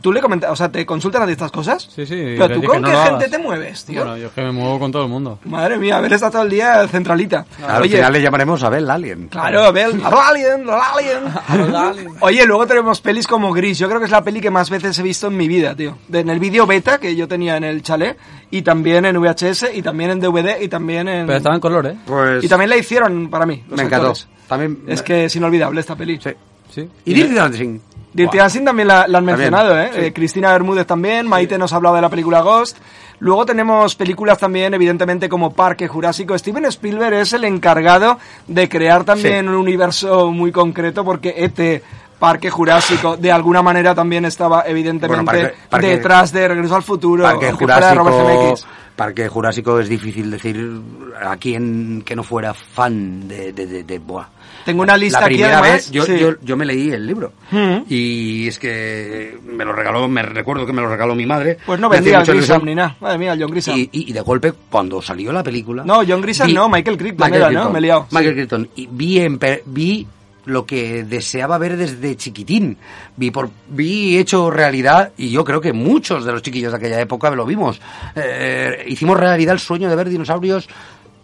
¿Tú le comentas, o sea, te consultan a ti estas cosas? Sí, sí. Pero tú con "No qué gente hagas". te mueves, tío. Bueno, yo es que me muevo con todo el mundo. Madre mía, Abel está todo el día centralita. Al Oye, final le llamaremos Abel Alien. Claro, Abel, al alien, al alien. Oye, luego tenemos pelis como Gris. Yo creo que es la peli que más veces he visto en mi vida, tío. De- en el vídeo beta que yo tenía en el chalet, y también en VHS, y también en DVD, y también en... Pero estaba en color, ¿eh? Pues Y también la hicieron para mí, los me encantó. actores. También Es que es inolvidable esta peli. Sí. Sí. Y Dirty Dancing. Dirty. Dancing también la, la han También, mencionado, ¿eh? sí. Eh, Cristina Bermúdez también, Maite nos hablaba de la película Ghost. Luego tenemos películas también, evidentemente, como Parque Jurásico. Steven Spielberg es el encargado de crear también un universo muy concreto porque ET, Parque Jurásico, de alguna manera también estaba, evidentemente, Bueno, Parque- Parque- detrás de Regreso al Futuro, Parque Jurásico. Parque Jurásico es difícil decir a quien que no fuera fan de, de, de, de- buah. Tengo una lista la aquí, primera además, vez yo, sí. yo, yo me leí el libro Mm. y es que me lo regaló, me recuerdo que me lo regaló mi madre. Pues no vendía mucha Grisham ni nada. Madre mía, John Grisham. Y, y, y de golpe, cuando salió la película... No, John Grisham vi- no, Michael Crichton Michael era, ¿no? Crichton. Me he liado. Michael Crichton. Y vi, en vi lo que deseaba ver desde chiquitín. Vi, por, vi hecho realidad, y yo creo que muchos de los chiquillos de aquella época lo vimos. Eh, hicimos realidad el sueño de ver dinosaurios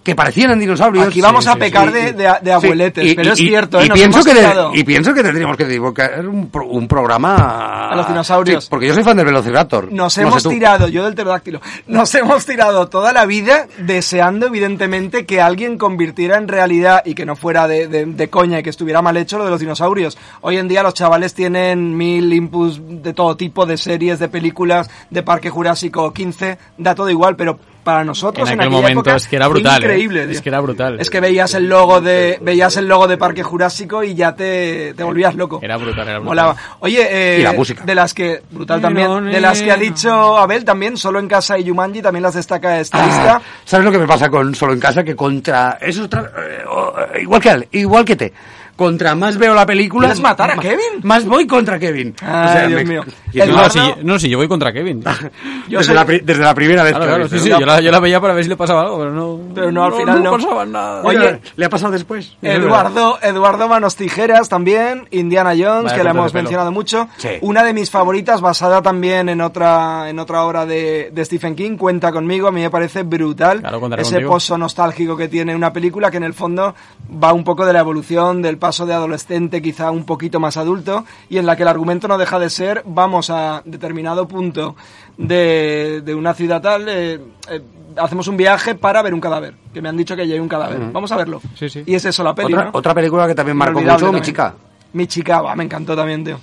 que parecían dinosaurios. Aquí vamos Sí, a sí, pecar sí. de, de, de abueletes, Sí, y- pero y- es y- cierto, ¿eh? y, Nos pienso que de- y pienso que tendríamos que dedicar un, pro- un programa A los dinosaurios. Sí, porque yo soy fan del Velociraptor. Nos No hemos tirado, yo del pterodáctilo, nos hemos tirado toda la vida deseando evidentemente que alguien convirtiera en realidad y que no fuera de, de- de coña y que estuviera mal hecho lo de los dinosaurios. Hoy en día los chavales tienen mil inputs de todo tipo, de series, de películas, de Parque Jurásico 15, da todo igual, pero para nosotros En en, aquel aquella momento época es que era brutal, ¿eh? increíble, Es que era brutal. Es que veías el logo de veías el logo de Parque Jurásico y ya te, te volvías loco. Era brutal, era brutal. Molaba. Oye, eh, Y la música. de las que brutal también, de las que ha dicho Abel también, solo en casa y Yumanji también las destaca esta Ah, lista. ¿Sabes lo que me pasa con Solo en Casa? Que contra... Es otra... eh, oh, eh, igual que él, igual que te. Contra más veo la película... ¿Quieres matar a Kevin? Más voy contra Kevin. Ay, Dios mío. y No, si, no, si yo voy contra Kevin. Yo desde, soy- la, pri- desde la primera vez Claro, que lo claro, sí, sí, ¿no? yo la, yo la veía para ver si le pasaba algo, pero no... Pero no, al final no. pasaba nada. Oye, ¿le ha pasado después? Eduardo, Eduardo Manos Tijeras también, Indiana Jones, Vaya que la hemos mencionado mucho. Sí. Una de mis favoritas, basada también en otra, en otra obra de, de Stephen King, cuenta conmigo, a mí me parece brutal. Claro, ese contigo. pozo nostálgico que tiene una película que en el fondo va un poco de la evolución del paso de adolescente quizá un poquito más adulto y en la que el argumento no deja de ser vamos a determinado punto de, de una ciudad tal, eh, eh, hacemos un viaje para ver un cadáver, que me han dicho que hay un cadáver. Vamos a verlo. Sí, sí. Y es eso la peli, Otra, ¿no? otra película que también marcó mucho, Mi también. Chica. Mi chica, va, me encantó también, tío.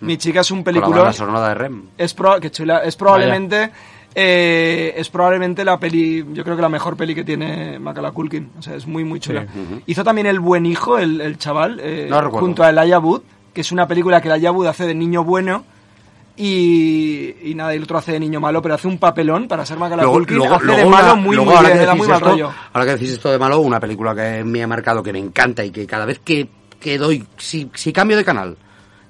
Mi chica es un Con la película. de Rem. Es, pro- qué chula. es probablemente. Eh, es probablemente la peli, yo creo que la mejor peli que tiene Macaulay Culkin. O sea, es muy, muy chula. Hizo también El Buen Hijo, el, el chaval, eh, No junto a Elijah Wood, que es una película que Elijah Wood hace de niño bueno. Y, y nada, y el otro hace de niño malo, pero hace un papelón para ser Macaulay Culkin. luego, hace luego de malo muy, luego muy bien, da muy mal esto, rollo. Ahora que decís esto de malo, una película que me ha marcado, que me encanta y que cada vez que, que doy, si, si cambio de canal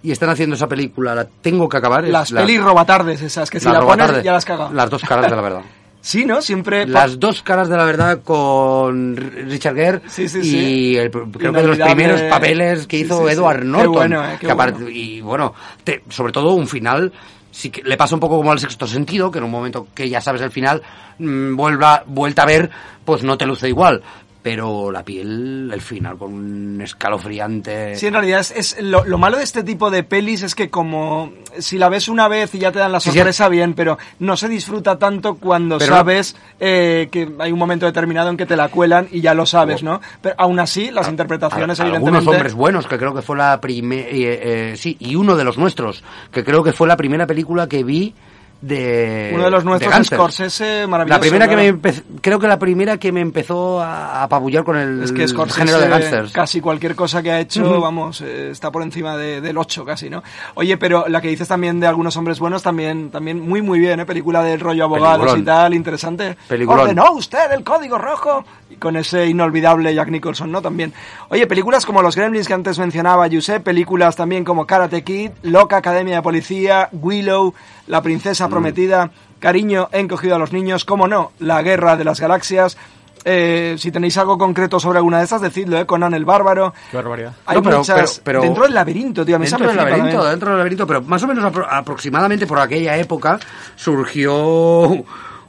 y están haciendo esa película, la tengo que acabar. Las la- pelis robatardes esas, que si la pones ya las caga. Las dos caras de la verdad. Sí, ¿no? Siempre... Las dos caras de la verdad con Richard Gere Sí, sí, y el- creo que de los primeros papeles que hizo. Edward Qué Norton. bueno, eh, qué que bueno. Y bueno, te- sobre todo un final, sí que le pasa un poco como al sexto sentido, que en un momento que ya sabes el final, mm, vuelva, vuelta a ver, pues no te luce igual. Pero la piel, el final, con un escalofriante... Sí, en realidad es, es lo, lo malo de este tipo de pelis es que como si la ves una vez y ya te dan la Sí, sí. sorpresa bien, pero no se disfruta tanto cuando Pero- sabes eh, que hay un momento determinado en que te la cuelan y ya lo sabes, ¿no? Pero aún así las interpretaciones Al- evidentemente Algunos hombres buenos, que creo que fue la primera... sí, y uno de los nuestros, que creo que fue la primera película que vi de Uno de los nuestros, gángsters. Scorsese, maravilloso. La primera que me creo que la primera que me empezó a apabullar con el, Es que Scorsese, género de gángsters. casi cualquier cosa que ha hecho, vamos, eh, está por encima de- del 8 casi, ¿no? Oye, pero la que dices también de algunos hombres buenos, también, también muy, muy bien, ¿eh? Película del rollo abogados Peliculón. y tal, interesante. Ordenó usted el código rojo. Y con ese inolvidable Jack Nicholson, ¿no? También. Oye, películas como Los Gremlins que antes mencionaba Josep, películas también como Karate Kid, Loca Academia de Policía, Willow, La Princesa Mm. Prometida, Cariño, He encogido a los niños, cómo no, La Guerra de las Galaxias. Eh, si tenéis algo concreto sobre alguna de estas, decidlo, ¿eh? Conan el Bárbaro. Qué barbaridad. Hay No, pero- muchas... pero- pero- dentro del laberinto, tío. A mí esa Dentro me del laberinto, también. dentro del laberinto, pero más o menos apro- aproximadamente por aquella época surgió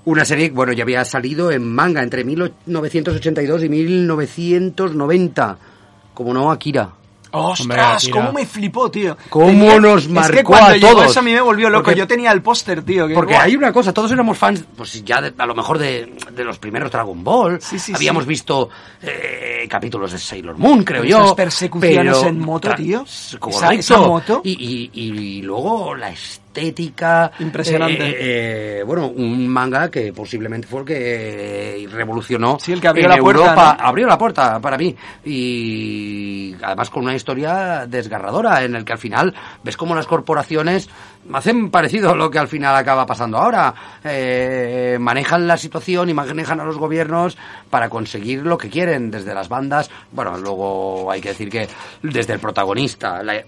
una serie, bueno, ya había salido en manga entre 1982 y 1990. Como no, Akira. ¡Ostras! Hombre. ¿Cómo me flipó, tío? ¿Cómo nos es que marcó cuando a llegó todos? eso a mí me volvió loco. Porque- Yo tenía el póster, tío. que- Porque hay una cosa, todos éramos fans, pues ya de- a lo mejor de, de los primeros Dragon Ball. Sí, sí, Habíamos sí. visto eh, capítulos de Sailor Moon, creo Esas yo. persecuciones pero- en moto, tío. Correcto. Esa- esa moto. Y, y- y luego la estética. Impresionante. eh, eh, bueno, un manga que posiblemente fue el que revolucionó. Sí, el que abrió en la puerta. Abrió la puerta para mí. Y además con una historia desgarradora en el que al final ves como las corporaciones hacen parecido a lo que al final acaba pasando ahora. Eh, manejan la situación y manejan a los gobiernos para conseguir lo que quieren desde las bandas. Bueno, luego hay que decir que desde el protagonista, la,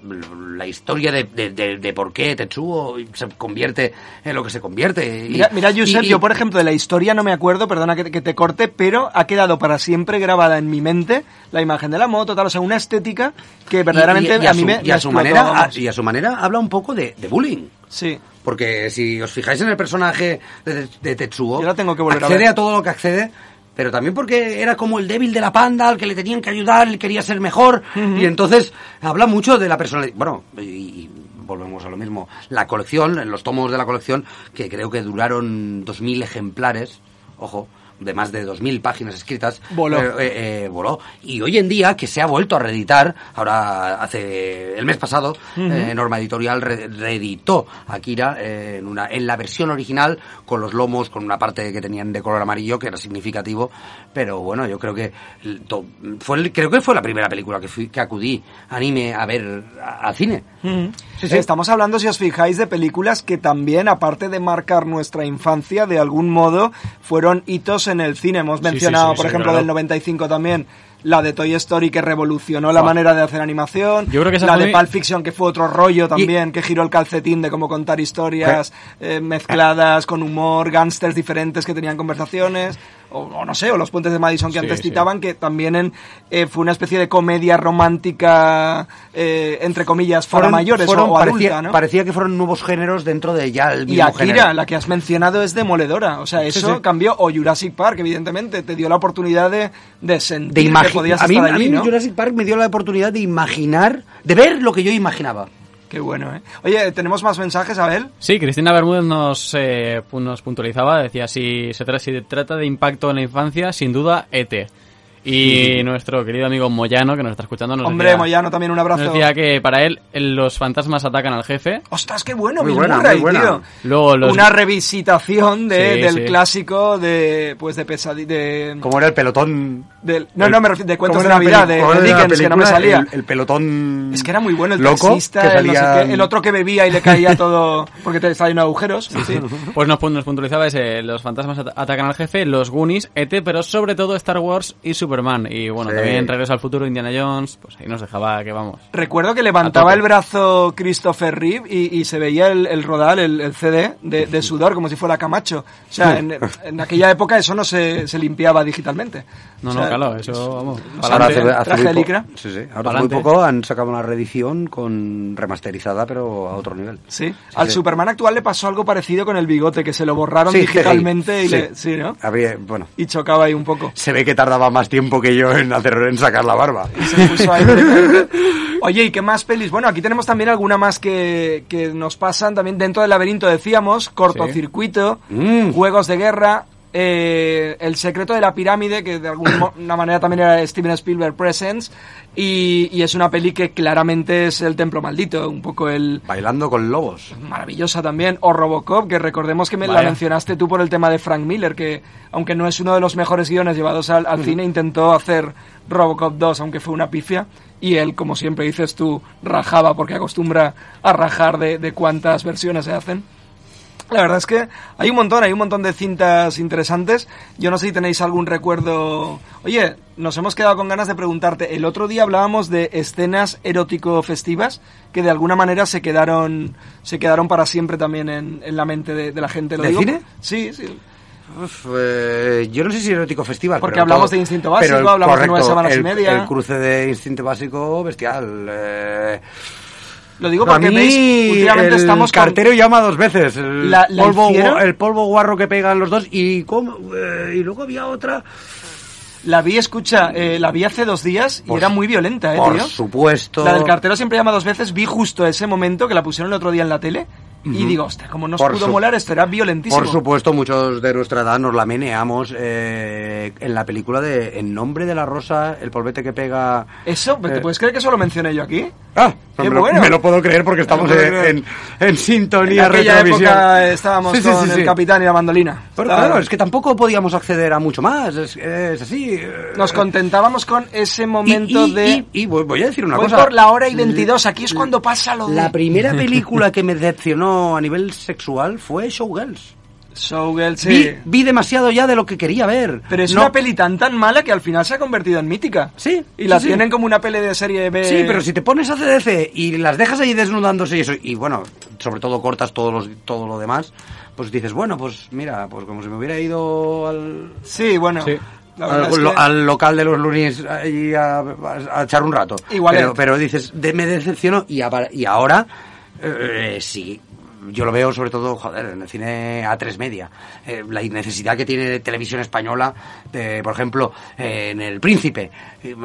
la historia de, de, de- de por qué Tetsuo se convierte en lo que se convierte. Y- Mira, mira Josep, y- y- yo por ejemplo de la historia no me acuerdo, perdona que, que te corte, pero ha quedado para siempre grabada en mi mente la imagen de la moto, tal, o sea, una estética que verdaderamente y a, mí su, me, y me a su explotó, manera y a su manera habla un poco de bullying. Sí. Porque si os fijáis en el personaje de, de Tetsuo, Yo la tengo que volver a accede ver. a, todo lo que accede, pero también porque era como el débil de la panda, al que le tenían que ayudar, él quería ser mejor, y entonces habla mucho de la personalidad. Bueno, y, y volvemos a lo mismo. La colección, los tomos de la colección, que creo que duraron 2.000 ejemplares, ojo, de más de 2.000 páginas escritas, Voló. eh, eh, eh, voló. Y hoy en día, que se ha vuelto a reeditar, ahora hace el mes pasado, eh, Norma Editorial re- reeditó Akira en, una, en la versión original, con los lomos, con una parte que tenían de color amarillo, que era significativo, pero bueno, yo creo que fue creo que fue la primera película que, fui, que acudí anime a ver a- al cine. Sí, sí. Estamos hablando, si os fijáis, de películas que también, aparte de marcar nuestra infancia, de algún modo fueron hitos en el cine. Hemos mencionado, por ejemplo, claro. del 95 también, la de Toy Story que revolucionó la manera de hacer animación. Yo creo que esa la fue de mi- Pulp Fiction que fue otro rollo también, que giró el calcetín de cómo contar historias eh, mezcladas con humor, gángsters diferentes que tenían conversaciones. O, o no sé, o los puentes de Madison que Sí, antes sí. citaban, que también en, eh, fue una especie de comedia romántica, eh, entre comillas, para mayores fueron- o parecía, adulta, ¿no? parecía que fueron nuevos géneros dentro de ya el Y mismo Akira, género. la que has mencionado, es demoledora. O sea, eso sí. cambió. O Jurassic Park, evidentemente, te dio la oportunidad de, de sentir de. Podías A mí, estar a mí ¿no? Jurassic Park me dio la oportunidad de imaginar, de ver lo que yo imaginaba. Qué bueno, ¿eh? Oye, ¿tenemos más mensajes, Abel? Sí, Cristina Bermúdez nos, eh, nos puntualizaba, decía, si se, tra- si se trata de impacto en la infancia, sin duda, ET. Y nuestro querido amigo Moyano, que nos está escuchando, nos Hombre, decía, Moyano, también un abrazo. nos decía que para él los fantasmas atacan al jefe. ¡Ostras, qué bueno! Muy Bill buena, Murray, muy buena. tío. Luego los... Una revisitación de, Sí, del sí. clásico de, pues, de pesadilla, de... Como era el pelotón. del- no, el- no, me refiero de cuentos ¿cómo de Navidad, de, cómo de Dickens, que no me película? salía. El, el pelotón. Es que era muy bueno el loco, taxista, que el, no sé salía- qué, el otro que bebía y le caía todo porque te salían agujeros. Sí, sí. Pues nos, nos puntualizaba ese, los fantasmas at- atacan al jefe, los Goonies, ET, pero sobre todo Star Wars y Superman. Y bueno, Sí. también Regreso al Futuro, Indiana Jones, pues ahí nos dejaba que vamos. Recuerdo que levantaba el brazo Christopher Reeve y, y se veía el, el rodal, el, el CD de, de sudor, como si fuera Camacho. O sea, en, en aquella época eso no se, se limpiaba digitalmente. No, O no, sea, claro, eso vamos. Ahora hace, hace traje muy licra. Sí, sí. Ahora hace muy poco han sacado una reedición con remasterizada, pero a otro nivel. Sí. Al sí. Superman actual le pasó algo parecido con el bigote, que se lo borraron Sí, digitalmente y sí. le- sí, ¿no? Habría, bueno, Y chocaba ahí un poco. se ve que tardaba más tiempo que yo en hacer en sacar la barba. Se puso ahí. Oye, ¿y qué más pelis? Bueno, aquí tenemos también alguna más que, que nos pasan también dentro del laberinto, decíamos, cortocircuito, Mm. juegos de guerra, eh, El secreto de la pirámide, que de alguna manera también era Steven Spielberg Presents, y, y es una peli que claramente es el templo maldito, un poco el... Bailando con lobos. Maravillosa también, o Robocop, que recordemos que me la mencionaste tú por el tema de Frank Miller, que aunque no es uno de los mejores guiones llevados al, cine, intentó hacer Robocop 2, aunque fue una pifia, y él, como siempre dices tú, rajaba porque acostumbra a rajar de, de cuántas versiones se hacen. La verdad es que hay un montón, hay un montón de cintas interesantes. Yo no sé si tenéis algún recuerdo. Oye, nos hemos quedado con ganas de preguntarte. El otro día hablábamos de escenas erótico-festivas que de alguna manera se quedaron, se quedaron para siempre también en, en la mente de, de la gente. ¿Lo ¿De digo? cine? Sí, sí. Uf, eh, yo no sé si erótico festival. Porque pero hablamos todo- de Instinto Básico, el- hablamos de Nueve Semanas y Media. El cruce de instinto básico bestial. eh. Lo digo A porque mí, veis, últimamente el estamos con- cartero llama dos veces. El, La- la polvo, hicieron- el polvo guarro que pegan los dos. Y, cómo, eh, y luego había otra. La vi, escucha, eh, la vi hace dos días y Por era muy violenta, ¿eh, por tío? supuesto. La del cartero siempre llama dos veces. Vi justo ese momento que la pusieron el otro día en la tele y Ujú. digo, hostia, como nos Por pudo su- molar, esto era violentísimo. Por supuesto, muchos de nuestra edad nos la meneamos eh, en la película de En nombre de la rosa, el polvete que pega. Eso, ¿te Eh, puedes creer que eso lo mencioné yo aquí? Ah, Qué me, lo, bueno. me lo puedo creer porque estamos lo en, en- en sintonía En aquella época estábamos Sí, sí, con sí, el capitán y la mandolina. Pero Estaba- claro, es que tampoco podíamos acceder a mucho más. Es, es así. eh. Nos contentábamos con ese momento y, de... y- y voy voy a decir una Voy cosa. por la hora y 22, aquí es cuando pasa lo de... La primera película que me decepcionó a nivel sexual fue Showgirls. Showgirl, sí. Vi, vi demasiado ya de lo que quería ver. Pero es No- una peli tan tan mala que al final se ha convertido en mítica. Sí. Y la sí, sí. tienen como una peli de serie B. Sí, pero si te pones a CDC y las dejas ahí desnudándose y eso, y bueno, sobre todo cortas todo, los, todo lo demás, pues dices, bueno, pues mira, pues como si me hubiera ido al, Sí, bueno. Al, es lo- que- al local de los lunes a, a- a echar un rato. Igual pero, es. pero dices, de, me decepcionó y, a- y ahora, eh, sí. Yo lo veo sobre todo, joder, en el cine A3 Media. Eh, la necesidad que tiene televisión española, de, por ejemplo, eh, en El Príncipe, eh,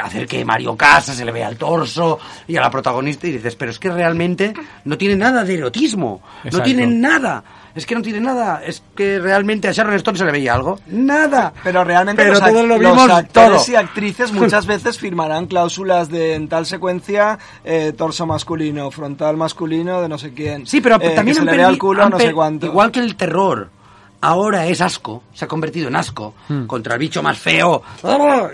hacer que Mario Casas se le vea el torso y a la protagonista y dices, pero es que realmente no tiene nada de erotismo. No tiene nada. Es que no tiene nada. Es que realmente a Sharon Stone se le veía algo. Nada. Pero realmente Pero los, todos lo los vimos actores todo. y actrices muchas veces firmarán cláusulas de en tal secuencia eh, torso masculino, frontal masculino de no sé quién. Sí, pero Eh, también que se le vea el culo no sé cuánto. Igual que el terror. Ahora es asco, se ha convertido en asco, Hmm. contra el bicho más feo,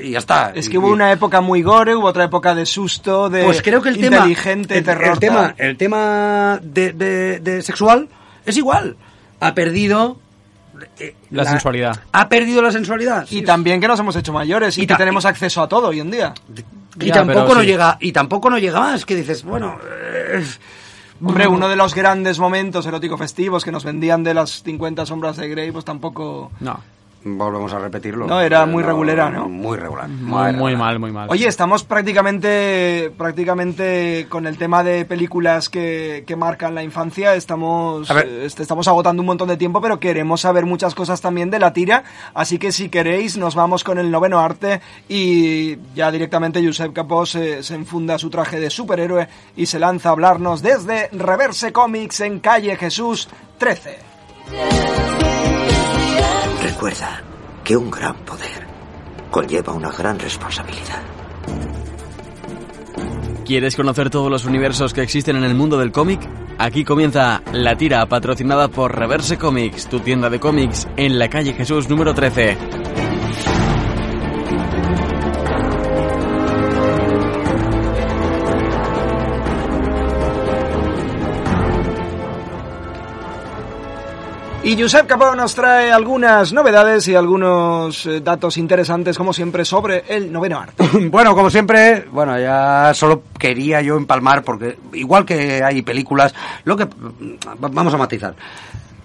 y ya está. Es Y- que hubo una época muy gore, hubo otra época de susto, de Pues creo que el tema, inteligente, el, terror. el tema, el tema de, de- de sexual es igual. Ha perdido eh, La sensualidad. Ha perdido la sensualidad. Y también que nos hemos hecho mayores y, Y que tenemos acceso a todo hoy en día. y Ya, tampoco no sí. llega y tampoco no llega más. Que dices, bueno, eh, Hombre, uno de los grandes momentos erótico festivos que nos vendían de las 50 sombras de Grey, pues tampoco... No. Volvemos a repetirlo. No, era muy regulera, ¿no? Muy regular. Muy, muy mal, muy mal. Oye, estamos prácticamente prácticamente con el tema de películas que, que marcan la infancia, estamos eh, este, estamos agotando un montón de tiempo, pero queremos saber muchas cosas también de la tira, así que si queréis nos vamos con el noveno arte y ya directamente Josep Capó se, se enfunda su traje de superhéroe y se lanza a hablarnos desde Reverse Comics en calle Jesús 13. Que un gran poder conlleva una gran responsabilidad. ¿Quieres conocer todos los universos que existen en el mundo del cómic? Aquí comienza La Tira, patrocinada por Reverse Comics, tu tienda de cómics en la calle Jesús número 13. Y Josep Capó nos trae algunas novedades y algunos eh, datos interesantes, como siempre, sobre el noveno arte. Bueno, como siempre, bueno, ya solo quería yo empalmar, porque igual que hay películas, lo que vamos a matizar.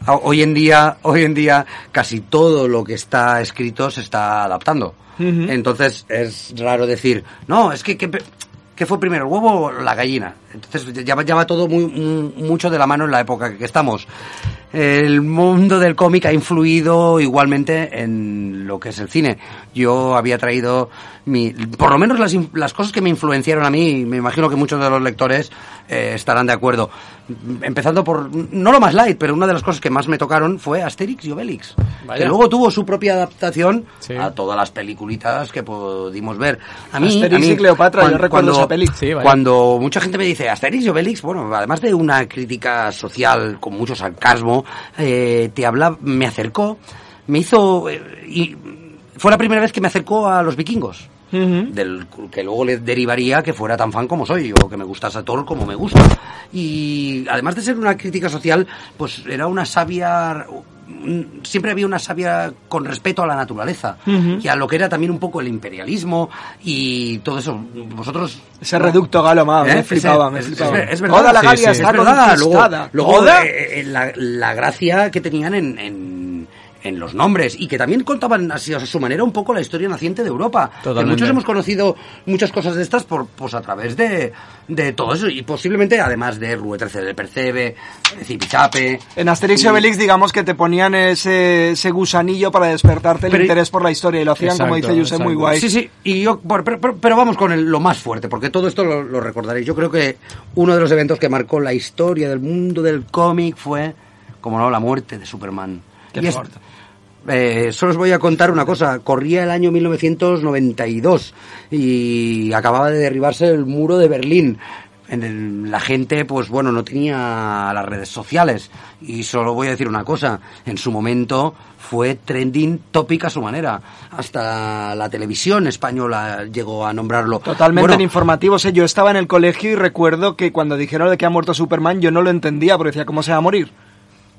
A- Hoy en día, hoy en día, casi todo lo que está escrito se está adaptando. Entonces es raro decir, no, es que, que, ¿qué fue primero, el huevo o la gallina? Entonces ya, ya va todo muy- mucho de la mano en la época que estamos. el mundo del cómic ha influido igualmente en lo que es el cine. Yo había traído, mi, por lo menos las, las cosas que me influenciaron a mí, y me imagino que muchos de los lectores eh, estarán de acuerdo. Empezando por, no lo más light, pero una de las cosas que más me tocaron fue Asterix y Obelix. Vaya. Que luego tuvo su propia adaptación a todas las peliculitas que pudimos ver. A mí, Asterix a mí, y Cleopatra, yo cuan- recuerdo esa peli. Sí, cuando mucha gente me dice Asterix y Obelix, bueno, además de una crítica social con mucho sarcasmo, eh, te habla, me acercó, me hizo, eh, y fue la primera vez que me acercó a los vikingos. Del que luego le derivaría que fuera tan fan como soy o que me gustase Thor como me gusta. Y además de ser una crítica social, pues era una sabia siempre había una sabia con respeto a la naturaleza y a lo que era también un poco el imperialismo y todo eso. Vosotros Ese reducto galo, ma, ¿Eh? me flipaba, me flipaba. Es, es verdad. La Galia sí. la, la gracia que tenían en, en, en los nombres y que también contaban así a su manera un poco la historia naciente de Europa. Que muchos hemos conocido muchas cosas de estas por, pues a través de, de todo eso y posiblemente además de Rue 13 de Percebe, de Zipichape. En Asterix y Obelix, digamos que te ponían ese, ese gusanillo para despertarte el Pero- interés por la historia y lo hacían, como Exacto, dice Yusef, muy guay. Sí, sí, y yo, pero, pero- pero vamos con el- lo más fuerte, porque todo esto lo, lo recordaréis. Yo creo que uno de los eventos que marcó la historia del mundo del cómic fue, como no, la muerte de Superman. Qué Y es- fuerte. Eh, solo os voy a contar una cosa. Corría el año 1992 y acababa de derribarse el muro de Berlín. En el- la gente, pues bueno, no tenía las redes sociales. Y solo voy a decir una cosa. En su momento fue trending topic a su manera. Hasta la televisión española llegó a nombrarlo. Totalmente Bueno, en informativos. Yo estaba en el colegio y recuerdo que cuando dijeron de que ha muerto Superman, yo no lo entendía porque decía, ¿cómo se va a morir?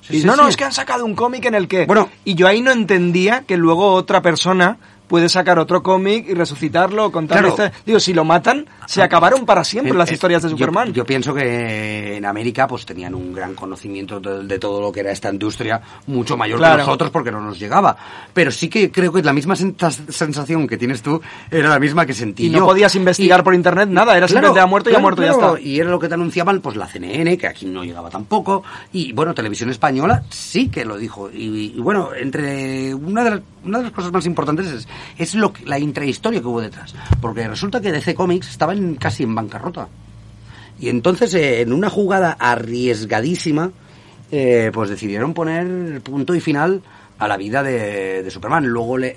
Sí, y sí, no, no, sí. es que han sacado un cómic en el que... Bueno, y yo ahí no entendía que luego otra persona puede sacar otro cómic y resucitarlo, contar Claro. Digo, si lo matan, se acabaron para siempre Eh, las historias de Superman. Yo, pienso que en América pues tenían un gran conocimiento de, de todo lo que era esta industria, mucho mayor Claro. que nosotros porque no nos llegaba. Pero sí que creo que la misma sens- sensación que tienes tú era la misma que sentí y yo. no podías investigar por internet nada, era simplemente ha muerto y ha claro, muerto y ya claro. está. Y era lo que te anunciaban, pues la CNN, que aquí no llegaba tampoco. Y bueno, Televisión Española sí que lo dijo. Y, y, bueno, entre una de, las, una de las cosas más importantes es, es lo que, la intrahistoria que hubo detrás. Porque resulta que DC Comics estaba en- casi en bancarrota. Y entonces, eh, en una jugada arriesgadísima, eh, pues decidieron poner punto y final a la vida de, de Superman. Luego le,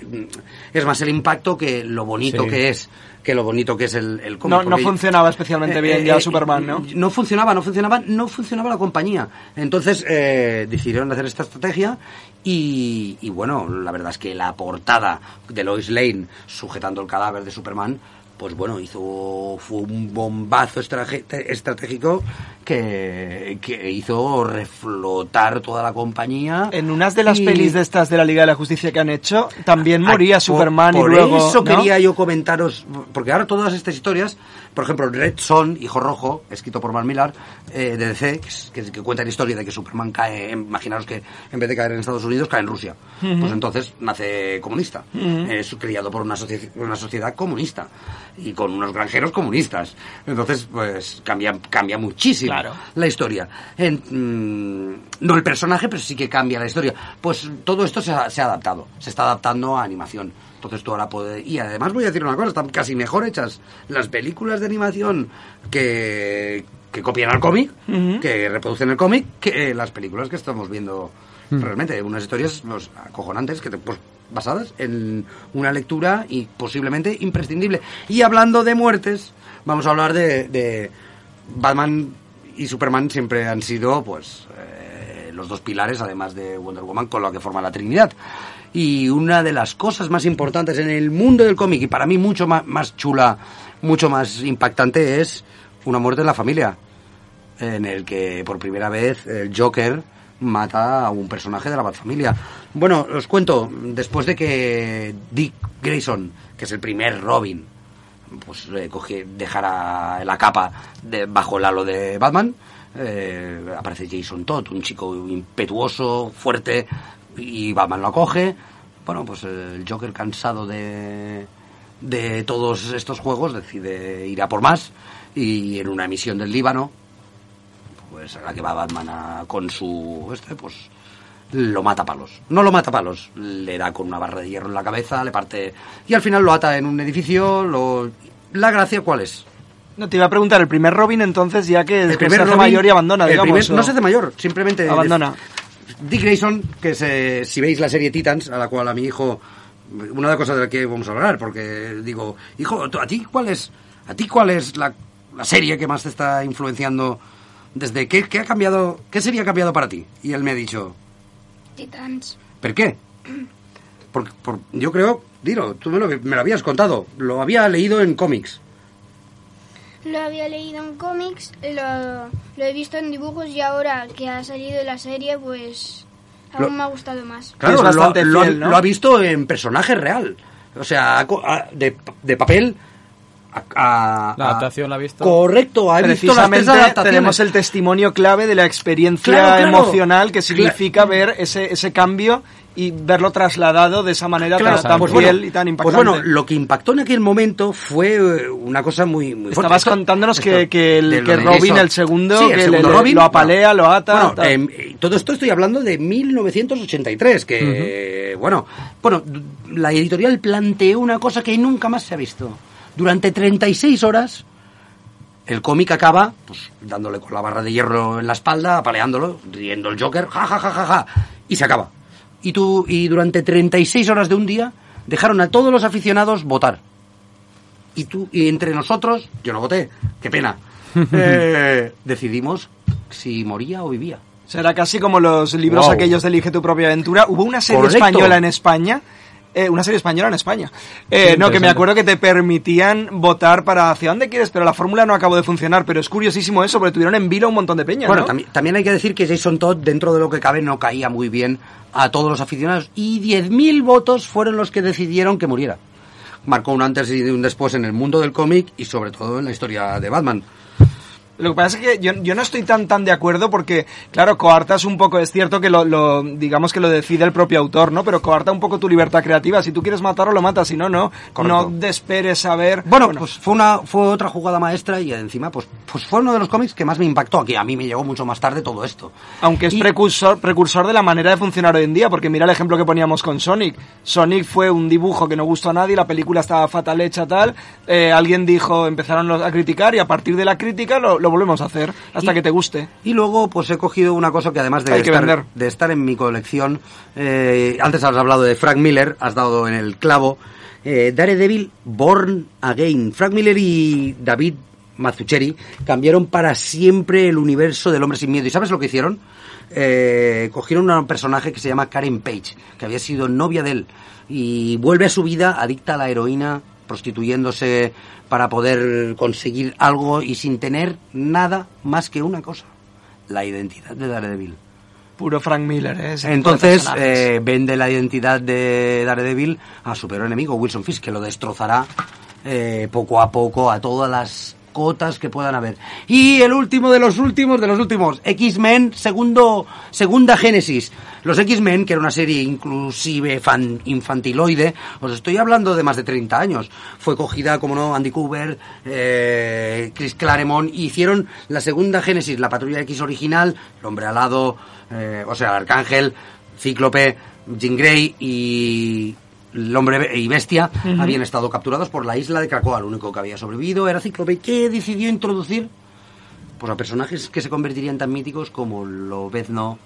es más el impacto que lo bonito Sí. que es, que lo bonito que es el, el cómic. No, no funcionaba especialmente eh, bien eh, ya eh, Superman, ¿no? No funcionaba, no funcionaba, no funcionaba la compañía. Entonces eh, decidieron hacer esta estrategia y, y bueno, la verdad es que la portada de Lois Lane sujetando el cadáver de Superman, pues bueno, hizo fue un bombazo estratégico que, que hizo reflotar toda la compañía. En unas de las Y- pelis de estas de la Liga de la Justicia que han hecho, también moría Ah, Superman por, y luego... Por eso ¿no? quería yo comentaros, porque ahora todas estas historias, por ejemplo, Red Son, Hijo Rojo, escrito por Mark Millar, eh, de DC, que, cuenta la historia de que Superman cae, imaginaros que en vez de caer en Estados Unidos, cae en Rusia. Pues entonces nace comunista. Es criado por una, socie- una sociedad comunista y con unos granjeros comunistas. Entonces, pues cambia, cambia muchísimo la historia. En- mm, no el personaje, pero sí que cambia la historia. Pues todo esto se ha, se ha adaptado, se está adaptando a animación. Entonces tú ahora puedes... Y además voy a decir una cosa, están casi mejor hechas las películas de animación que, que copian al cómic, que reproducen el cómic, que eh, las películas que estamos viendo Mm. realmente. Unas historias pues, acojonantes que te, pues, basadas en una lectura y posiblemente imprescindible. Y hablando de muertes, vamos a hablar de, de Batman y Superman siempre han sido pues eh, los dos pilares, además de Wonder Woman, con lo que forma la Trinidad. Y una de las cosas más importantes en el mundo del cómic, y para mí mucho más, más chula, mucho más impactante, es una muerte en la familia, en el que por primera vez el Joker mata a un personaje de la Batfamilia. Bueno, os cuento, después de que Dick Grayson, que es el primer Robin, pues eh, cogi- dejara la capa de, bajo el halo de Batman, eh, aparece Jason Todd, un chico impetuoso, fuerte, y Batman lo acoge. Bueno, pues el Joker cansado de, de todos estos juegos decide ir a por más y en una misión del Líbano pues a la que va Batman a- con su este, pues lo mata a palos. No lo mata a palos, le da con una barra de hierro en la cabeza, le parte y al final lo ata en un edificio. Lo... La gracia cuál es? No, te iba a preguntar, el primer Robin entonces, ya que El primer se hace Robin- mayor y abandona, digamos. primer- no se hace mayor, simplemente Abandona. Dick Grayson, que se- si veis la serie Titans, a la cual a mi hijo, una de las cosas de las que vamos a hablar, porque digo, hijo, ¿tú- ¿a ti cuál es, a ti cuál es la, la serie que más te está influenciando desde qué, qué ha cambiado, qué serie ha cambiado para ti? Y él me ha dicho, Titans. ¿por qué? Por, por- yo creo, dilo, tú me lo, me lo habías contado, lo había leído en cómics. Lo había leído en cómics, lo, lo he visto en dibujos y ahora que ha salido la serie, pues aún Lo- me ha gustado más. Claro, lo, lo- fiel, ¿no? lo ha visto en personaje real. O sea, ha co- ha- de, de papel a, a- La a- adaptación la ha visto. Correcto, ha visto las Precisamente adaptaciones. tenemos el testimonio clave de la experiencia Claro, claro. emocional que significa ver ese, ese cambio y verlo trasladado de esa manera Claro, tan, tan pues fiel bueno, y tan Pues impactante. bueno, lo que impactó en aquel momento fue eh, una cosa muy, muy fuerte. Estabas Esto- contándonos que, esto- que, el, Robin, el segundo, Sí, el que le- segundo le- Robin, lo apalea, lo ata. Bueno, em, eh, todo esto estoy hablando de 1983, que, eh, bueno, bueno, la editorial planteó una cosa que nunca más se ha visto. Durante 36 horas, el cómic acaba, pues, dándole con la barra de hierro en la espalda, apaleándolo, riendo el Joker, ja, ja, ja, ja, ja, y se acaba. Y, tú, y durante 36 horas de un día, dejaron a todos los aficionados votar. Y tú, y entre nosotros, yo no voté, qué pena, eh, decidimos si moría o vivía. Será casi como los libros Wow. aquellos de Elige tu propia aventura. Hubo una serie Correcto. española en España. Eh, una serie española en España. Eh, no, que me acuerdo que te permitían votar para hacia dónde quieres, pero la fórmula no acabó de funcionar. Pero es curiosísimo eso, porque tuvieron en vilo un montón de peñas. Bueno, ¿no? también, también hay que decir que Jason Todd, dentro de lo que cabe, no caía muy bien a todos los aficionados. Y 10.000 votos fueron los que decidieron que muriera. Marcó un antes y un después en el mundo del cómic y sobre todo en la historia de Batman. Lo que pasa es que yo, yo no estoy tan tan de acuerdo porque, claro, coartas un poco, es cierto que lo, lo- digamos que lo decide el propio autor, ¿no? Pero coarta un poco tu libertad creativa. Si tú quieres matarlo, lo matas, si no, no. Correcto. No desesperes a ver. Bueno, pues fue una fue otra jugada maestra y encima pues pues fue uno de los cómics que más me impactó, que a mí me llegó mucho más tarde todo esto. Aunque es Y- precursor, precursor de la manera de funcionar hoy en día, porque mira el ejemplo que poníamos con Sonic. Sonic fue un dibujo que no gustó a nadie, la película estaba fatal hecha, tal. eh, alguien dijo, empezaron a criticar y a partir de la crítica lo, lo volvemos a hacer hasta Y- que te guste. Y luego, pues he cogido una cosa que además de, Hay estar, de estar en mi colección, eh, antes has hablado de Frank Miller, has dado en el clavo, eh, Daredevil Born Again. Frank Miller y David Mazzucchelli cambiaron para siempre el universo del hombre sin miedo. ¿Y sabes lo que hicieron? Eh, cogieron a un personaje que se llama Karen Page, que había sido novia de él, y vuelve a su vida adicta a la heroína, prostituyéndose para poder conseguir algo y sin tener nada más que una cosa, la identidad de Daredevil. Puro Frank Miller, ¿eh? Ese Entonces eh, vende la identidad de Daredevil a su peor enemigo, Wilson Fisk, que lo destrozará eh, poco a poco a todas las cotas que puedan haber. Y el último de los últimos de los últimos, X-Men, segundo, segunda génesis. Los X-Men, que era una serie inclusive fan- infantiloide, os estoy hablando de más de 30 años. Fue cogida, como no, Andy Cooper, eh, Chris Claremont, y hicieron la segunda génesis, la Patrulla X original, el Hombre Alado, eh, o sea, el Arcángel, Cíclope, Jean Grey y el hombre y bestia habían estado capturados por la isla de Krakoa. Lo único que había sobrevivido era Cíclope, que decidió introducir pues, a personajes que se convertirían tan míticos como Lobezno,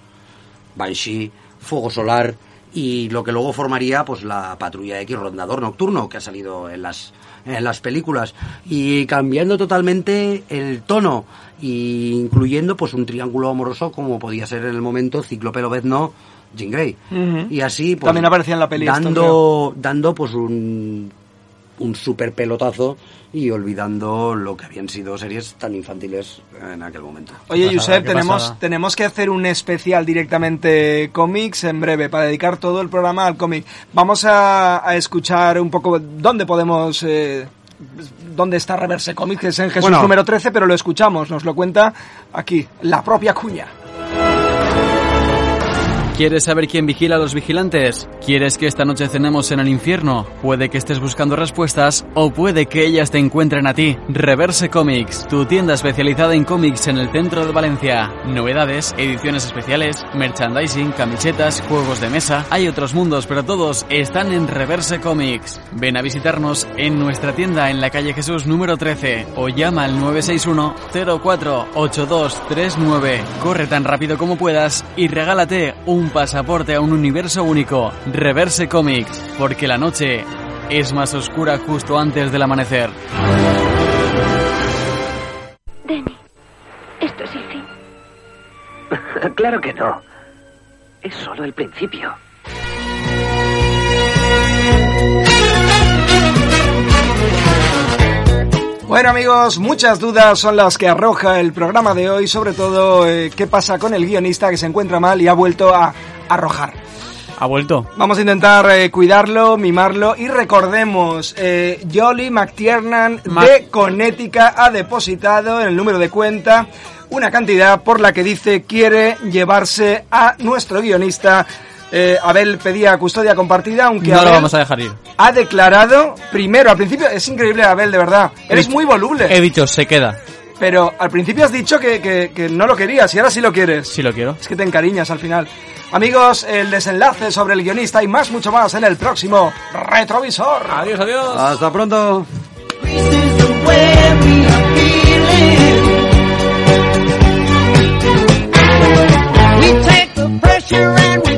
Banshee, Fuego Solar y lo que luego formaría pues la Patrulla X Rondador Nocturno que ha salido en las en las películas. Y cambiando totalmente el tono y incluyendo pues un triángulo amoroso como podía ser en el momento Cíclope Lobezno Jean Grey y así pues, También aparecía en la peli esto, dando dando pues un un super pelotazo y olvidando lo que habían sido series tan infantiles en aquel momento. Oye, Josep, tenemos, tenemos que hacer un especial directamente cómics en breve para dedicar todo el programa al cómic. Vamos a, a escuchar un poco dónde podemos... eh, dónde está Reverse Comics, es en Jesús Bueno. número 13, pero lo escuchamos, nos lo cuenta aquí, la propia cuña. ¿Quieres saber quién vigila a los vigilantes? ¿Quieres que esta noche cenemos en el infierno? Puede que estés buscando respuestas o puede que ellas te encuentren a ti. Reverse Comics, tu tienda especializada en cómics en el centro de Valencia. Novedades, ediciones especiales, merchandising, camisetas, juegos de mesa. Hay otros mundos, pero todos están en Reverse Comics. Ven a visitarnos en nuestra tienda en la calle Jesús número 13 o llama al 961 048239. Corre tan rápido como puedas y regálate un pasaporte a un universo único. Reverse Comics, porque la noche es más oscura justo antes del amanecer. Denny, esto es el fin. claro que no. Es solo el principio. Bueno amigos, muchas dudas son las que arroja el programa de hoy, sobre todo eh, qué pasa con el guionista que se encuentra mal y ha vuelto a arrojar. Ha vuelto. Vamos a intentar eh, cuidarlo, mimarlo y recordemos, eh, Jolly McTiernan Ma- de Connecticut ha depositado en el número de cuenta una cantidad por la que dice quiere llevarse a nuestro guionista. Eh, Abel pedía custodia compartida, aunque No lo Abel vamos a dejar ir. ha declarado, primero, al principio, es increíble Abel, de verdad, eres muy voluble. He dicho, se queda. Pero al principio has dicho que, que- que no lo querías y ahora sí lo quieres. Sí lo quiero. Es que te encariñas al final. Amigos, el desenlace sobre el guionista y más, mucho más en el próximo Retrovisor. Adiós, adiós. Hasta pronto. Pressure and we